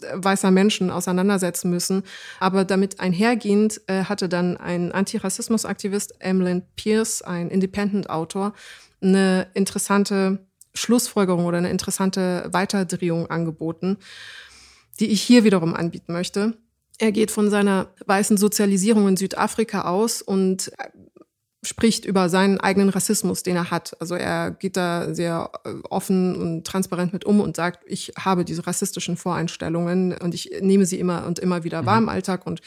Speaker 2: äh, weißer Menschen auseinandersetzen müssen. Aber damit einhergehend äh, hatte dann ein Antirassismus-Aktivist, Emlyn Pierce, ein Independent-Autor, eine interessante Schlussfolgerung oder eine interessante Weiterdrehung angeboten, die ich hier wiederum anbieten möchte. Er geht von seiner weißen Sozialisierung in Südafrika aus und spricht über seinen eigenen Rassismus, den er hat. Also er geht da sehr äh, offen und transparent mit um und sagt, ich habe diese rassistischen Voreinstellungen und ich nehme sie immer und immer wieder wahr im mhm. Alltag und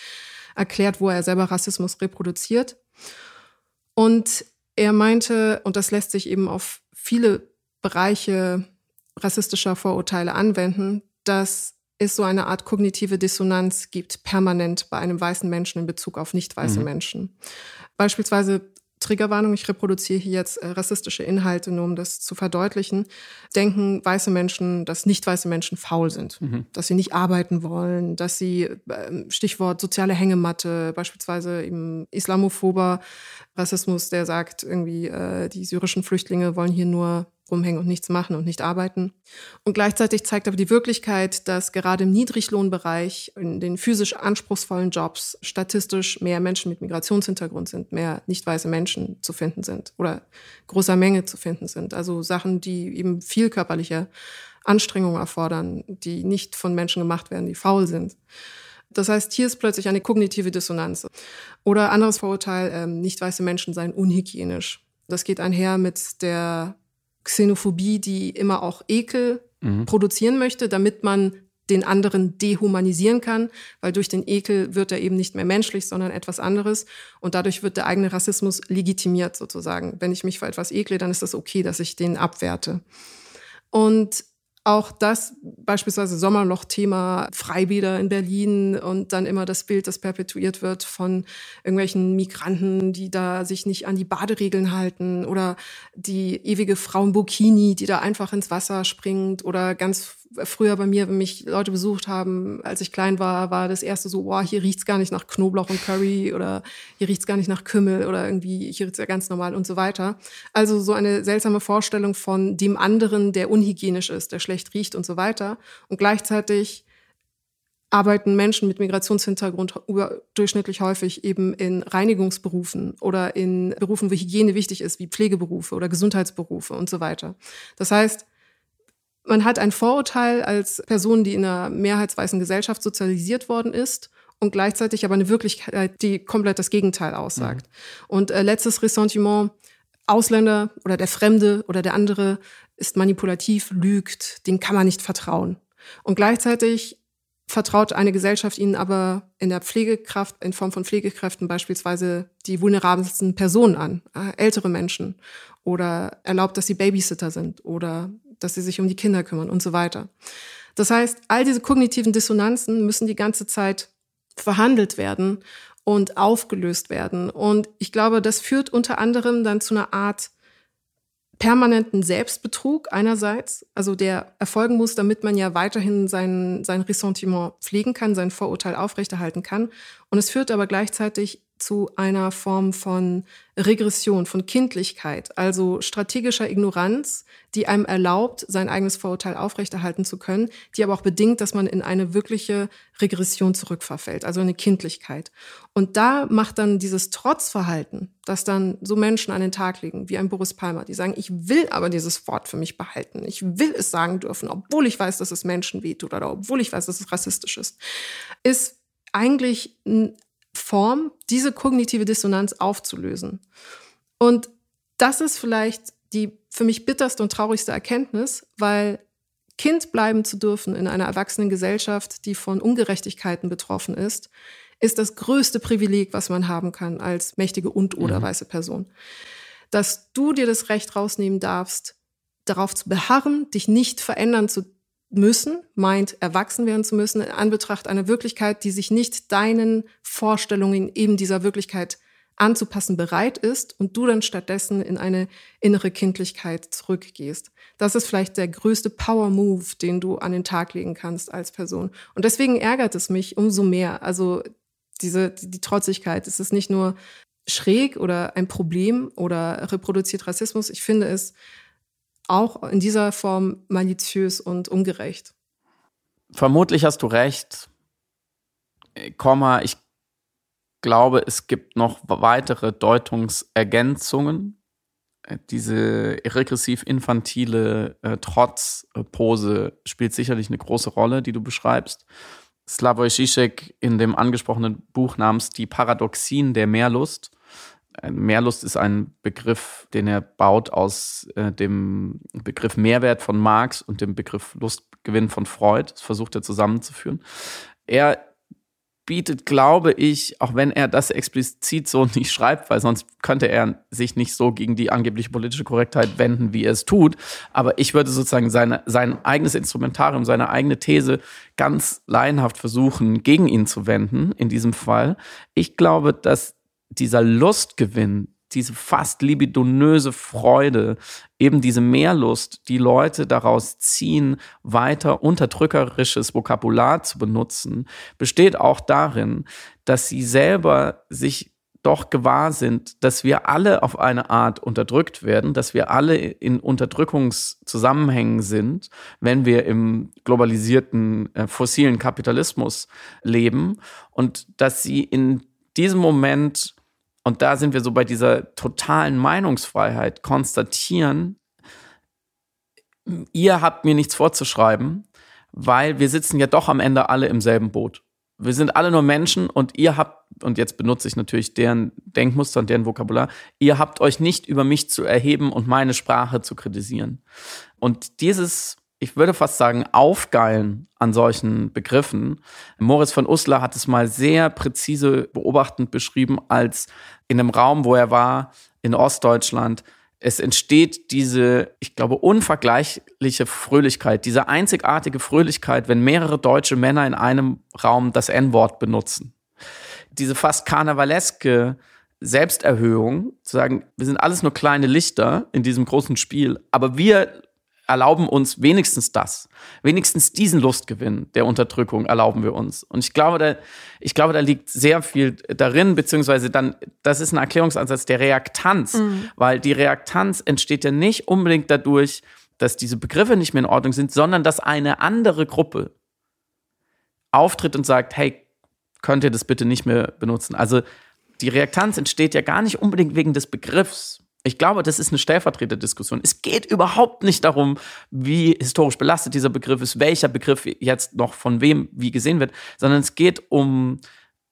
Speaker 2: erklärt, wo er selber Rassismus reproduziert. Und er meinte, und das lässt sich eben auf viele Bereiche rassistischer Vorurteile anwenden, dass es so eine Art kognitive Dissonanz gibt, permanent bei einem weißen Menschen in Bezug auf nicht weiße mhm. Menschen. Beispielsweise Triggerwarnung, ich reproduziere hier jetzt äh, rassistische Inhalte, nur um das zu verdeutlichen, denken weiße Menschen, dass nicht weiße Menschen faul sind, mhm. dass sie nicht arbeiten wollen, dass sie, äh, Stichwort soziale Hängematte, beispielsweise im islamophober Rassismus, der sagt irgendwie, äh, die syrischen Flüchtlinge wollen hier nur rumhängen und nichts machen und nicht arbeiten. Und gleichzeitig zeigt aber die Wirklichkeit, dass gerade im Niedriglohnbereich, in den physisch anspruchsvollen Jobs, statistisch mehr Menschen mit Migrationshintergrund sind, mehr nicht weiße Menschen zu finden sind oder großer Menge zu finden sind. Also Sachen, die eben viel körperliche Anstrengungen erfordern, die nicht von Menschen gemacht werden, die faul sind. Das heißt, hier ist plötzlich eine kognitive Dissonanz. Oder anderes Vorurteil, ähm, nicht weiße Menschen seien unhygienisch. Das geht einher mit der Xenophobie, die immer auch Ekel mhm. produzieren möchte, damit man den anderen dehumanisieren kann, weil durch den Ekel wird er eben nicht mehr menschlich, sondern etwas anderes. Und dadurch wird der eigene Rassismus legitimiert sozusagen. Wenn ich mich vor etwas ekle, dann ist das okay, dass ich den abwerte. Und auch das beispielsweise Sommerloch-Thema Freibäder in Berlin und dann immer das Bild, das perpetuiert wird von irgendwelchen Migranten, die da sich nicht an die Baderegeln halten oder die ewige Frau im die da einfach ins Wasser springt oder ganz früher bei mir, wenn mich Leute besucht haben, als ich klein war, war das erste so, boah, hier riecht's gar nicht nach Knoblauch und Curry oder hier riecht's gar nicht nach Kümmel oder irgendwie, hier riecht's ja ganz normal und so weiter. Also so eine seltsame Vorstellung von dem anderen, der unhygienisch ist, der schlecht riecht und so weiter. Und gleichzeitig arbeiten Menschen mit Migrationshintergrund überdurchschnittlich häufig eben in Reinigungsberufen oder in Berufen, wo Hygiene wichtig ist, wie Pflegeberufe oder Gesundheitsberufe und so weiter. Das heißt, man hat ein Vorurteil als Person, die in einer mehrheitsweißen Gesellschaft sozialisiert worden ist und gleichzeitig aber eine Wirklichkeit, die komplett das Gegenteil aussagt. Mhm. Und äh, letztes Ressentiment, Ausländer oder der Fremde oder der andere ist manipulativ, lügt, den kann man nicht vertrauen. Und gleichzeitig vertraut eine Gesellschaft ihnen aber in der Pflegekraft, in Form von Pflegekräften beispielsweise die vulnerabelsten Personen an, äh, ältere Menschen oder erlaubt, dass sie Babysitter sind oder dass sie sich um die Kinder kümmern und so weiter. Das heißt, all diese kognitiven Dissonanzen müssen die ganze Zeit verhandelt werden und aufgelöst werden. Und ich glaube, das führt unter anderem dann zu einer Art permanenten Selbstbetrug einerseits, also der erfolgen muss, damit man ja weiterhin sein, sein Ressentiment pflegen kann, sein Vorurteil aufrechterhalten kann. Und es führt aber gleichzeitig zu einer Form von Regression, von Kindlichkeit, also strategischer Ignoranz, die einem erlaubt, sein eigenes Vorurteil aufrechterhalten zu können, die aber auch bedingt, dass man in eine wirkliche Regression zurückverfällt, also eine Kindlichkeit. Und da macht dann dieses Trotzverhalten, das dann so Menschen an den Tag legen, wie ein Boris Palmer, die sagen, ich will aber dieses Wort für mich behalten, ich will es sagen dürfen, obwohl ich weiß, dass es Menschen wehtut oder obwohl ich weiß, dass es rassistisch ist, ist eigentlich Form, diese kognitive Dissonanz aufzulösen. Und das ist vielleicht die für mich bitterste und traurigste Erkenntnis, weil Kind bleiben zu dürfen in einer erwachsenen Gesellschaft, die von Ungerechtigkeiten betroffen ist, ist das größte Privileg, was man haben kann als mächtige und oder mhm. weiße Person. Dass du dir das Recht rausnehmen darfst, darauf zu beharren, dich nicht verändern zu müssen, meint erwachsen werden zu müssen, in Anbetracht einer Wirklichkeit, die sich nicht deinen Vorstellungen eben dieser Wirklichkeit anzupassen bereit ist und du dann stattdessen in eine innere Kindlichkeit zurückgehst. Das ist vielleicht der größte Power Move, den du an den Tag legen kannst als Person. Und deswegen ärgert es mich umso mehr. Also diese, die, die Trotzigkeit, es ist nicht nur schräg oder ein Problem oder reproduziert Rassismus. Ich finde es auch in dieser Form maliziös und ungerecht.
Speaker 3: Vermutlich hast du recht. Komma, ich glaube, es gibt noch weitere Deutungsergänzungen. Diese regressiv-infantile äh, Trotzpose spielt sicherlich eine große Rolle, die du beschreibst. Slavoj Žižek in dem angesprochenen Buch namens Die Paradoxien der Mehrlust Mehrlust ist ein Begriff, den er baut aus äh, dem Begriff Mehrwert von Marx und dem Begriff Lustgewinn von Freud. Das versucht er zusammenzuführen. Er bietet, glaube ich, auch wenn er das explizit so nicht schreibt, weil sonst könnte er sich nicht so gegen die angebliche politische Korrektheit wenden, wie er es tut. Aber ich würde sozusagen seine, sein eigenes Instrumentarium, seine eigene These ganz laienhaft versuchen, gegen ihn zu wenden, in diesem Fall. Ich glaube, dass dieser Lustgewinn, diese fast libidonöse Freude, eben diese Mehrlust, die Leute daraus ziehen, weiter unterdrückerisches Vokabular zu benutzen, besteht auch darin, dass sie selber sich doch gewahr sind, dass wir alle auf eine Art unterdrückt werden, dass wir alle in Unterdrückungszusammenhängen sind, wenn wir im globalisierten äh, fossilen Kapitalismus leben. Und dass sie in diesem Moment und da sind wir so bei dieser totalen Meinungsfreiheit, konstatieren, ihr habt mir nichts vorzuschreiben, weil wir sitzen ja doch am Ende alle im selben Boot. Wir sind alle nur Menschen und ihr habt, und jetzt benutze ich natürlich deren Denkmuster und deren Vokabular, ihr habt euch nicht über mich zu erheben und meine Sprache zu kritisieren. Und dieses ich würde fast sagen, aufgeilen an solchen Begriffen. Moritz von Uslar hat es mal sehr präzise beobachtend beschrieben, als in einem Raum, wo er war, in Ostdeutschland, es entsteht diese, ich glaube, unvergleichliche Fröhlichkeit, diese einzigartige Fröhlichkeit, wenn mehrere deutsche Männer in einem Raum das N-Wort benutzen. Diese fast karnevaleske Selbsterhöhung, zu sagen, wir sind alles nur kleine Lichter in diesem großen Spiel, aber wir erlauben uns wenigstens das. Wenigstens diesen Lustgewinn der Unterdrückung erlauben wir uns. Und ich glaube, da, ich glaube, da liegt sehr viel darin, beziehungsweise dann, das ist ein Erklärungsansatz der Reaktanz, mhm. weil die Reaktanz entsteht ja nicht unbedingt dadurch, dass diese Begriffe nicht mehr in Ordnung sind, sondern dass eine andere Gruppe auftritt und sagt, hey, könnt ihr das bitte nicht mehr benutzen? Also die Reaktanz entsteht ja gar nicht unbedingt wegen des Begriffs, ich glaube, das ist eine Stellvertreterdiskussion. Es geht überhaupt nicht darum, wie historisch belastet dieser Begriff ist, welcher Begriff jetzt noch von wem wie gesehen wird, sondern es geht um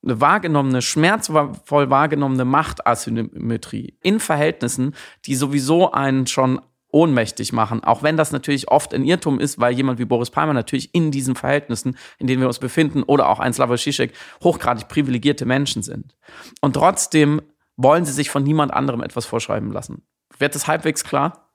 Speaker 3: eine wahrgenommene, schmerzvoll wahrgenommene Machtasymmetrie in Verhältnissen, die sowieso einen schon ohnmächtig machen, auch wenn das natürlich oft ein Irrtum ist, weil jemand wie Boris Palmer natürlich in diesen Verhältnissen, in denen wir uns befinden, oder auch ein Slavoj Žižek hochgradig privilegierte Menschen sind. Und trotzdem wollen sie sich von niemand anderem etwas vorschreiben lassen. Wird das halbwegs klar?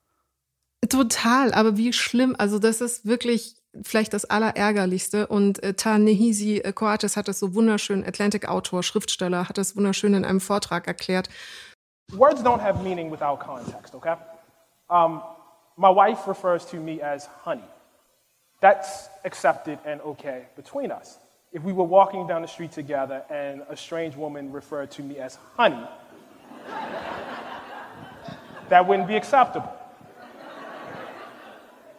Speaker 2: Total, aber wie schlimm. Also das ist wirklich vielleicht das Allerärgerlichste. Und äh, Ta-Nehisi äh, Coates hat das so wunderschön, Atlantic-Autor, Schriftsteller, hat das wunderschön in einem Vortrag erklärt.
Speaker 5: Words don't have meaning without context, okay? Um, my wife refers to me as honey. That's accepted and okay between us. if we were walking down the street together and a strange woman referred to me as honey, that wouldn't be acceptable.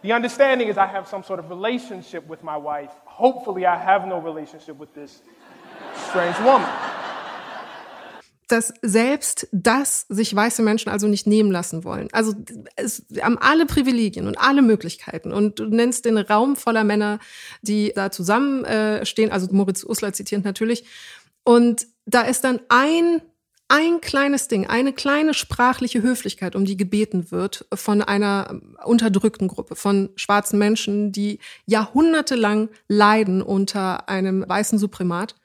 Speaker 5: The understanding is I have some sort of relationship with my wife. Hopefully, I have no relationship with this strange woman.
Speaker 2: dass selbst das sich weiße Menschen also nicht nehmen lassen wollen. Also es haben alle Privilegien und alle Möglichkeiten. Und du nennst den Raum voller Männer, die da zusammenstehen, also Moritz Uslar zitierend natürlich. Und da ist dann ein ein kleines Ding, eine kleine sprachliche Höflichkeit, um die gebeten wird von einer unterdrückten Gruppe, von schwarzen Menschen, die jahrhundertelang leiden unter einem weißen Suprimat.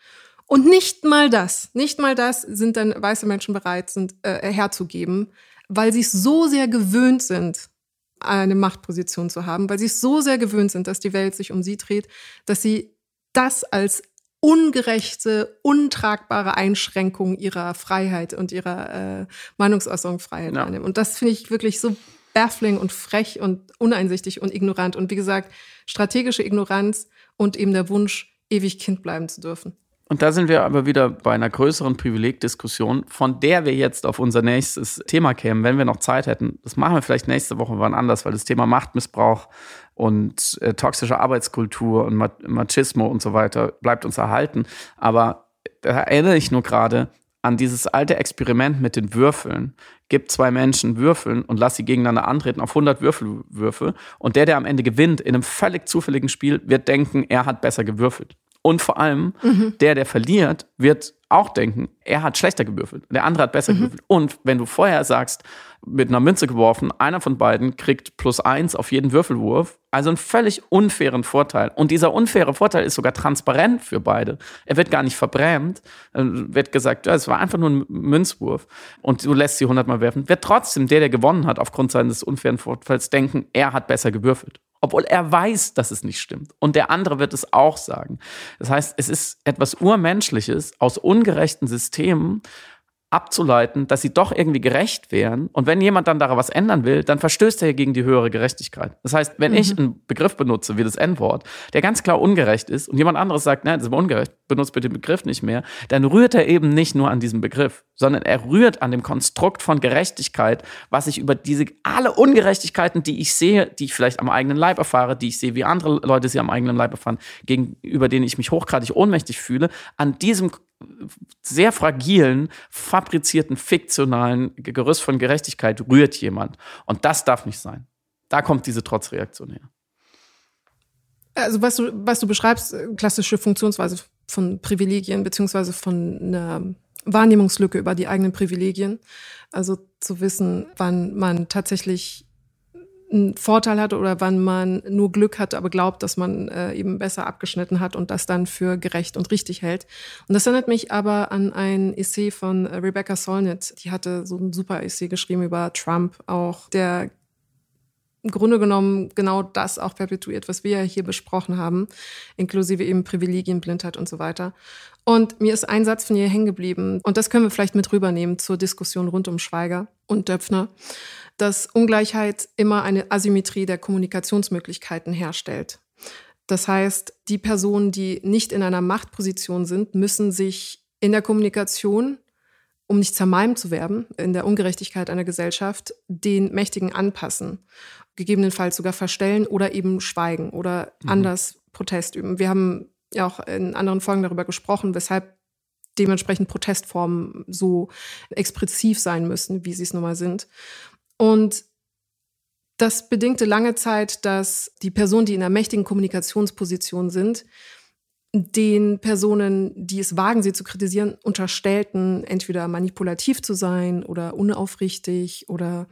Speaker 2: Und nicht mal das, nicht mal das sind dann weiße Menschen bereit, sind, äh, herzugeben, weil sie es so sehr gewöhnt sind, eine Machtposition zu haben, weil sie es so sehr gewöhnt sind, dass die Welt sich um sie dreht, dass sie das als ungerechte, untragbare Einschränkung ihrer Freiheit und ihrer äh, Meinungsäußerungsfreiheit ja. wahrnehmen. Und das finde ich wirklich so baffling und frech und uneinsichtig und ignorant. Und wie gesagt, strategische Ignoranz und eben der Wunsch, ewig Kind bleiben zu dürfen.
Speaker 3: Und da sind wir aber wieder bei einer größeren Privilegdiskussion, von der wir jetzt auf unser nächstes Thema kämen, wenn wir noch Zeit hätten. Das machen wir vielleicht nächste Woche wann anders, weil das Thema Machtmissbrauch und äh, toxische Arbeitskultur und Machismo und so weiter bleibt uns erhalten. Aber da erinnere ich nur gerade an dieses alte Experiment mit den Würfeln. Gib zwei Menschen Würfeln und lass sie gegeneinander antreten auf 100 Würfelwürfe. Und der, der am Ende gewinnt in einem völlig zufälligen Spiel, wird denken, er hat besser gewürfelt. Und vor allem, mhm. der, der verliert, wird auch denken, er hat schlechter gewürfelt, der andere hat besser mhm. gewürfelt. Und wenn du vorher sagst, mit einer Münze geworfen, einer von beiden kriegt plus eins auf jeden Würfelwurf, also einen völlig unfairen Vorteil. Und dieser unfaire Vorteil ist sogar transparent für beide. Er wird gar nicht verbrämt, wird gesagt, ja, es war einfach nur ein Münzwurf und du lässt sie hundertmal werfen, wird trotzdem der, der gewonnen hat, aufgrund seines unfairen Vorteils denken, er hat besser gewürfelt obwohl er weiß, dass es nicht stimmt. Und der andere wird es auch sagen. Das heißt, es ist etwas Urmenschliches aus ungerechten Systemen, abzuleiten, dass sie doch irgendwie gerecht wären. Und wenn jemand dann daran was ändern will, dann verstößt er gegen die höhere Gerechtigkeit. Das heißt, wenn mhm. ich einen Begriff benutze, wie das N-Wort, der ganz klar ungerecht ist und jemand anderes sagt, nein, das ist ungerecht, benutzt bitte den Begriff nicht mehr, dann rührt er eben nicht nur an diesem Begriff, sondern er rührt an dem Konstrukt von Gerechtigkeit, was ich über diese alle Ungerechtigkeiten, die ich sehe, die ich vielleicht am eigenen Leib erfahre, die ich sehe, wie andere Leute sie am eigenen Leib erfahren, gegenüber denen ich mich hochgradig ohnmächtig fühle, an diesem sehr fragilen, fabrizierten, fiktionalen Gerüst von Gerechtigkeit rührt jemand. Und das darf nicht sein. Da kommt diese Trotzreaktion her.
Speaker 2: Also was du, was du beschreibst, äh, klassische Funktionsweise von Privilegien, beziehungsweise von einer Wahrnehmungslücke über die eigenen Privilegien. Also zu wissen, wann man tatsächlich einen Vorteil hat oder wann man nur Glück hat, aber glaubt, dass man äh, eben besser abgeschnitten hat und das dann für gerecht und richtig hält. Und das erinnert mich aber an ein Essay von Rebecca Solnit. Die hatte so ein super Essay geschrieben über Trump auch, der im Grunde genommen genau das auch perpetuiert, was wir hier besprochen haben, inklusive eben Privilegien, Blindheit und so weiter. Und mir ist ein Satz von ihr hängen geblieben und das können wir vielleicht mit rübernehmen zur Diskussion rund um Schweiger und Döpfner dass Ungleichheit immer eine Asymmetrie der Kommunikationsmöglichkeiten herstellt. Das heißt, die Personen, die nicht in einer Machtposition sind, müssen sich in der Kommunikation, um nicht zermalmt zu werden, in der Ungerechtigkeit einer Gesellschaft, den Mächtigen anpassen, gegebenenfalls sogar verstellen oder eben schweigen oder mhm. anders Protest üben. Wir haben ja auch in anderen Folgen darüber gesprochen, weshalb dementsprechend Protestformen so expressiv sein müssen, wie sie es nun mal sind. Und das bedingte lange Zeit, dass die Personen, die in einer mächtigen Kommunikationsposition sind, den Personen, die es wagen, sie zu kritisieren, unterstellten, entweder manipulativ zu sein oder unaufrichtig oder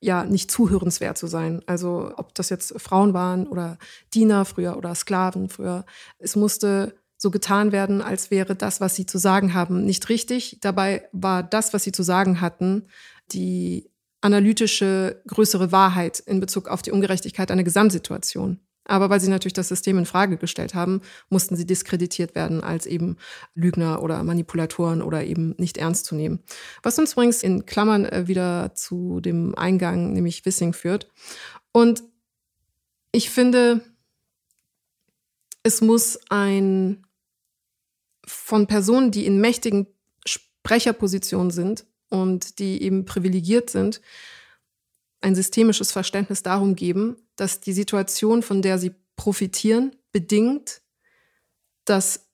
Speaker 2: ja, nicht zuhörenswert zu sein. Also ob das jetzt Frauen waren oder Diener früher oder Sklaven früher. Es musste so getan werden, als wäre das, was sie zu sagen haben, nicht richtig. Dabei war das, was sie zu sagen hatten, die analytische, größere Wahrheit in Bezug auf die Ungerechtigkeit einer Gesamtsituation. Aber weil sie natürlich das System in Frage gestellt haben, mussten sie diskreditiert werden als eben Lügner oder Manipulatoren oder eben nicht ernst zu nehmen. Was uns übrigens in Klammern äh, wieder zu dem Eingang, nämlich Wissing, führt. Und ich finde, es muss ein von Personen, die in mächtigen Sprecherpositionen sind und die eben privilegiert sind, ein systemisches Verständnis darum geben, dass die Situation, von der sie profitieren, bedingt, dass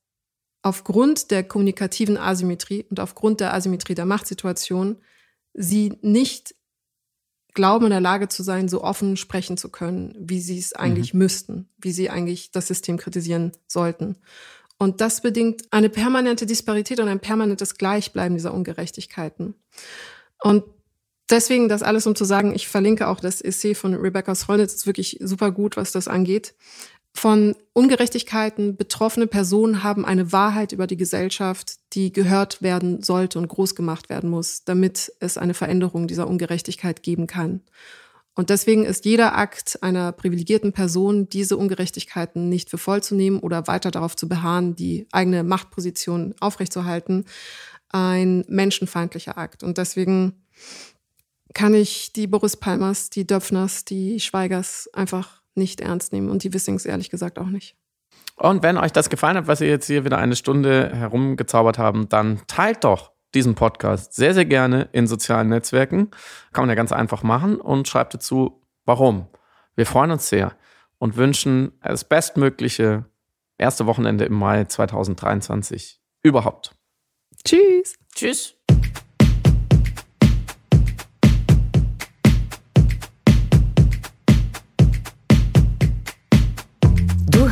Speaker 2: aufgrund der kommunikativen Asymmetrie und aufgrund der Asymmetrie der Machtsituation sie nicht glauben, in der Lage zu sein, so offen sprechen zu können, wie sie es eigentlich mhm. müssten, wie sie eigentlich das System kritisieren sollten. Und das bedingt eine permanente Disparität und ein permanentes Gleichbleiben dieser Ungerechtigkeiten. Und deswegen das alles, um zu sagen, ich verlinke auch das Essay von Rebecca Solnitz, ist wirklich super gut, was das angeht. Von Ungerechtigkeiten betroffene Personen haben eine Wahrheit über die Gesellschaft, die gehört werden sollte und groß gemacht werden muss, damit es eine Veränderung dieser Ungerechtigkeit geben kann. Und deswegen ist jeder Akt einer privilegierten Person, diese Ungerechtigkeiten nicht für voll zu nehmen oder weiter darauf zu beharren, die eigene Machtposition aufrechtzuerhalten, ein menschenfeindlicher Akt. Und deswegen kann ich die Boris Palmers, die Döpfners, die Schweigers einfach nicht ernst nehmen und die Wissings ehrlich gesagt auch nicht.
Speaker 3: Und wenn euch das gefallen hat, was wir jetzt hier wieder eine Stunde herumgezaubert haben, dann teilt doch diesen Podcast sehr, sehr gerne in sozialen Netzwerken. Kann man ja ganz einfach machen und schreibt dazu, warum. Wir freuen uns sehr und wünschen das bestmögliche erste Wochenende im Mai 2023 überhaupt.
Speaker 2: Tschüss.
Speaker 3: Tschüss.